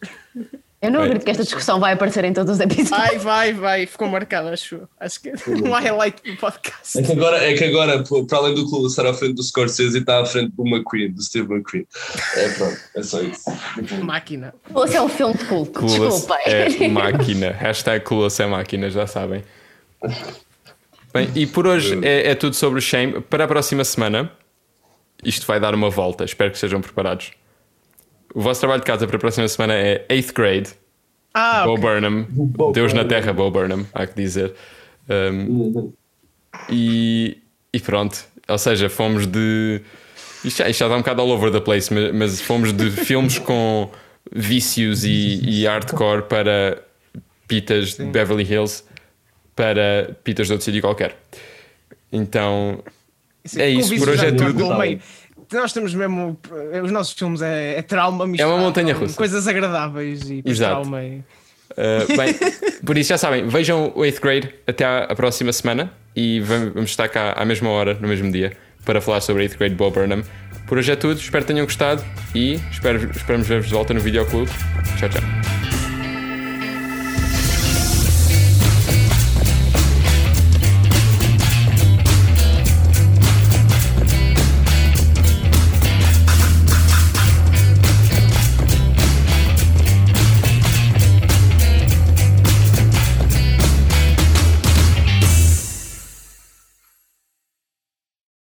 Speaker 2: Eu não acredito que esta discussão vai aparecer em todos os episódios.
Speaker 3: Vai, vai, vai. Ficou marcado, acho. Acho que é um highlight do podcast.
Speaker 4: É que agora, é que agora para além do Clueless estar à frente do Scorsese, está à frente do McQueen, do Steve McQueen. É pronto, é só isso.
Speaker 3: Máquina.
Speaker 2: Esse é um filme de culto,
Speaker 1: Clueless
Speaker 2: desculpem.
Speaker 1: é máquina. Hashtag Clueless é máquina, já sabem. Bem, e por hoje é, é tudo sobre o Shame. Para a próxima semana, isto vai dar uma volta. Espero que estejam preparados. O vosso trabalho de casa para a próxima semana é 8th grade.
Speaker 3: Ah,
Speaker 1: Bo
Speaker 3: ok.
Speaker 1: Burnham.
Speaker 4: Bo
Speaker 1: Deus na
Speaker 4: Burnham.
Speaker 1: Terra, Bo Burnham, há que dizer. Um, e, e pronto. Ou seja, fomos de. Isto já, isto já está um bocado all over the place, mas, mas fomos de filmes com vícios e, e hardcore para pitas de Beverly Hills para pitas de outro sítio qualquer. Então,
Speaker 3: Sim,
Speaker 1: é isso, por hoje é tudo.
Speaker 3: Nós temos mesmo. Os nossos filmes é, é trauma misturado
Speaker 1: montanha
Speaker 3: com
Speaker 1: russa.
Speaker 3: Coisas agradáveis e
Speaker 1: Exato.
Speaker 3: trauma. E...
Speaker 1: Uh, bem, por isso já sabem, vejam o 8th grade até à, próxima semana e vamos, vamos estar cá à mesma hora, no mesmo dia, para falar sobre 8th grade Bob Burnham. Por hoje é tudo, espero que tenham gostado e espero, esperamos ver-vos de volta no videoclube. Tchau, tchau.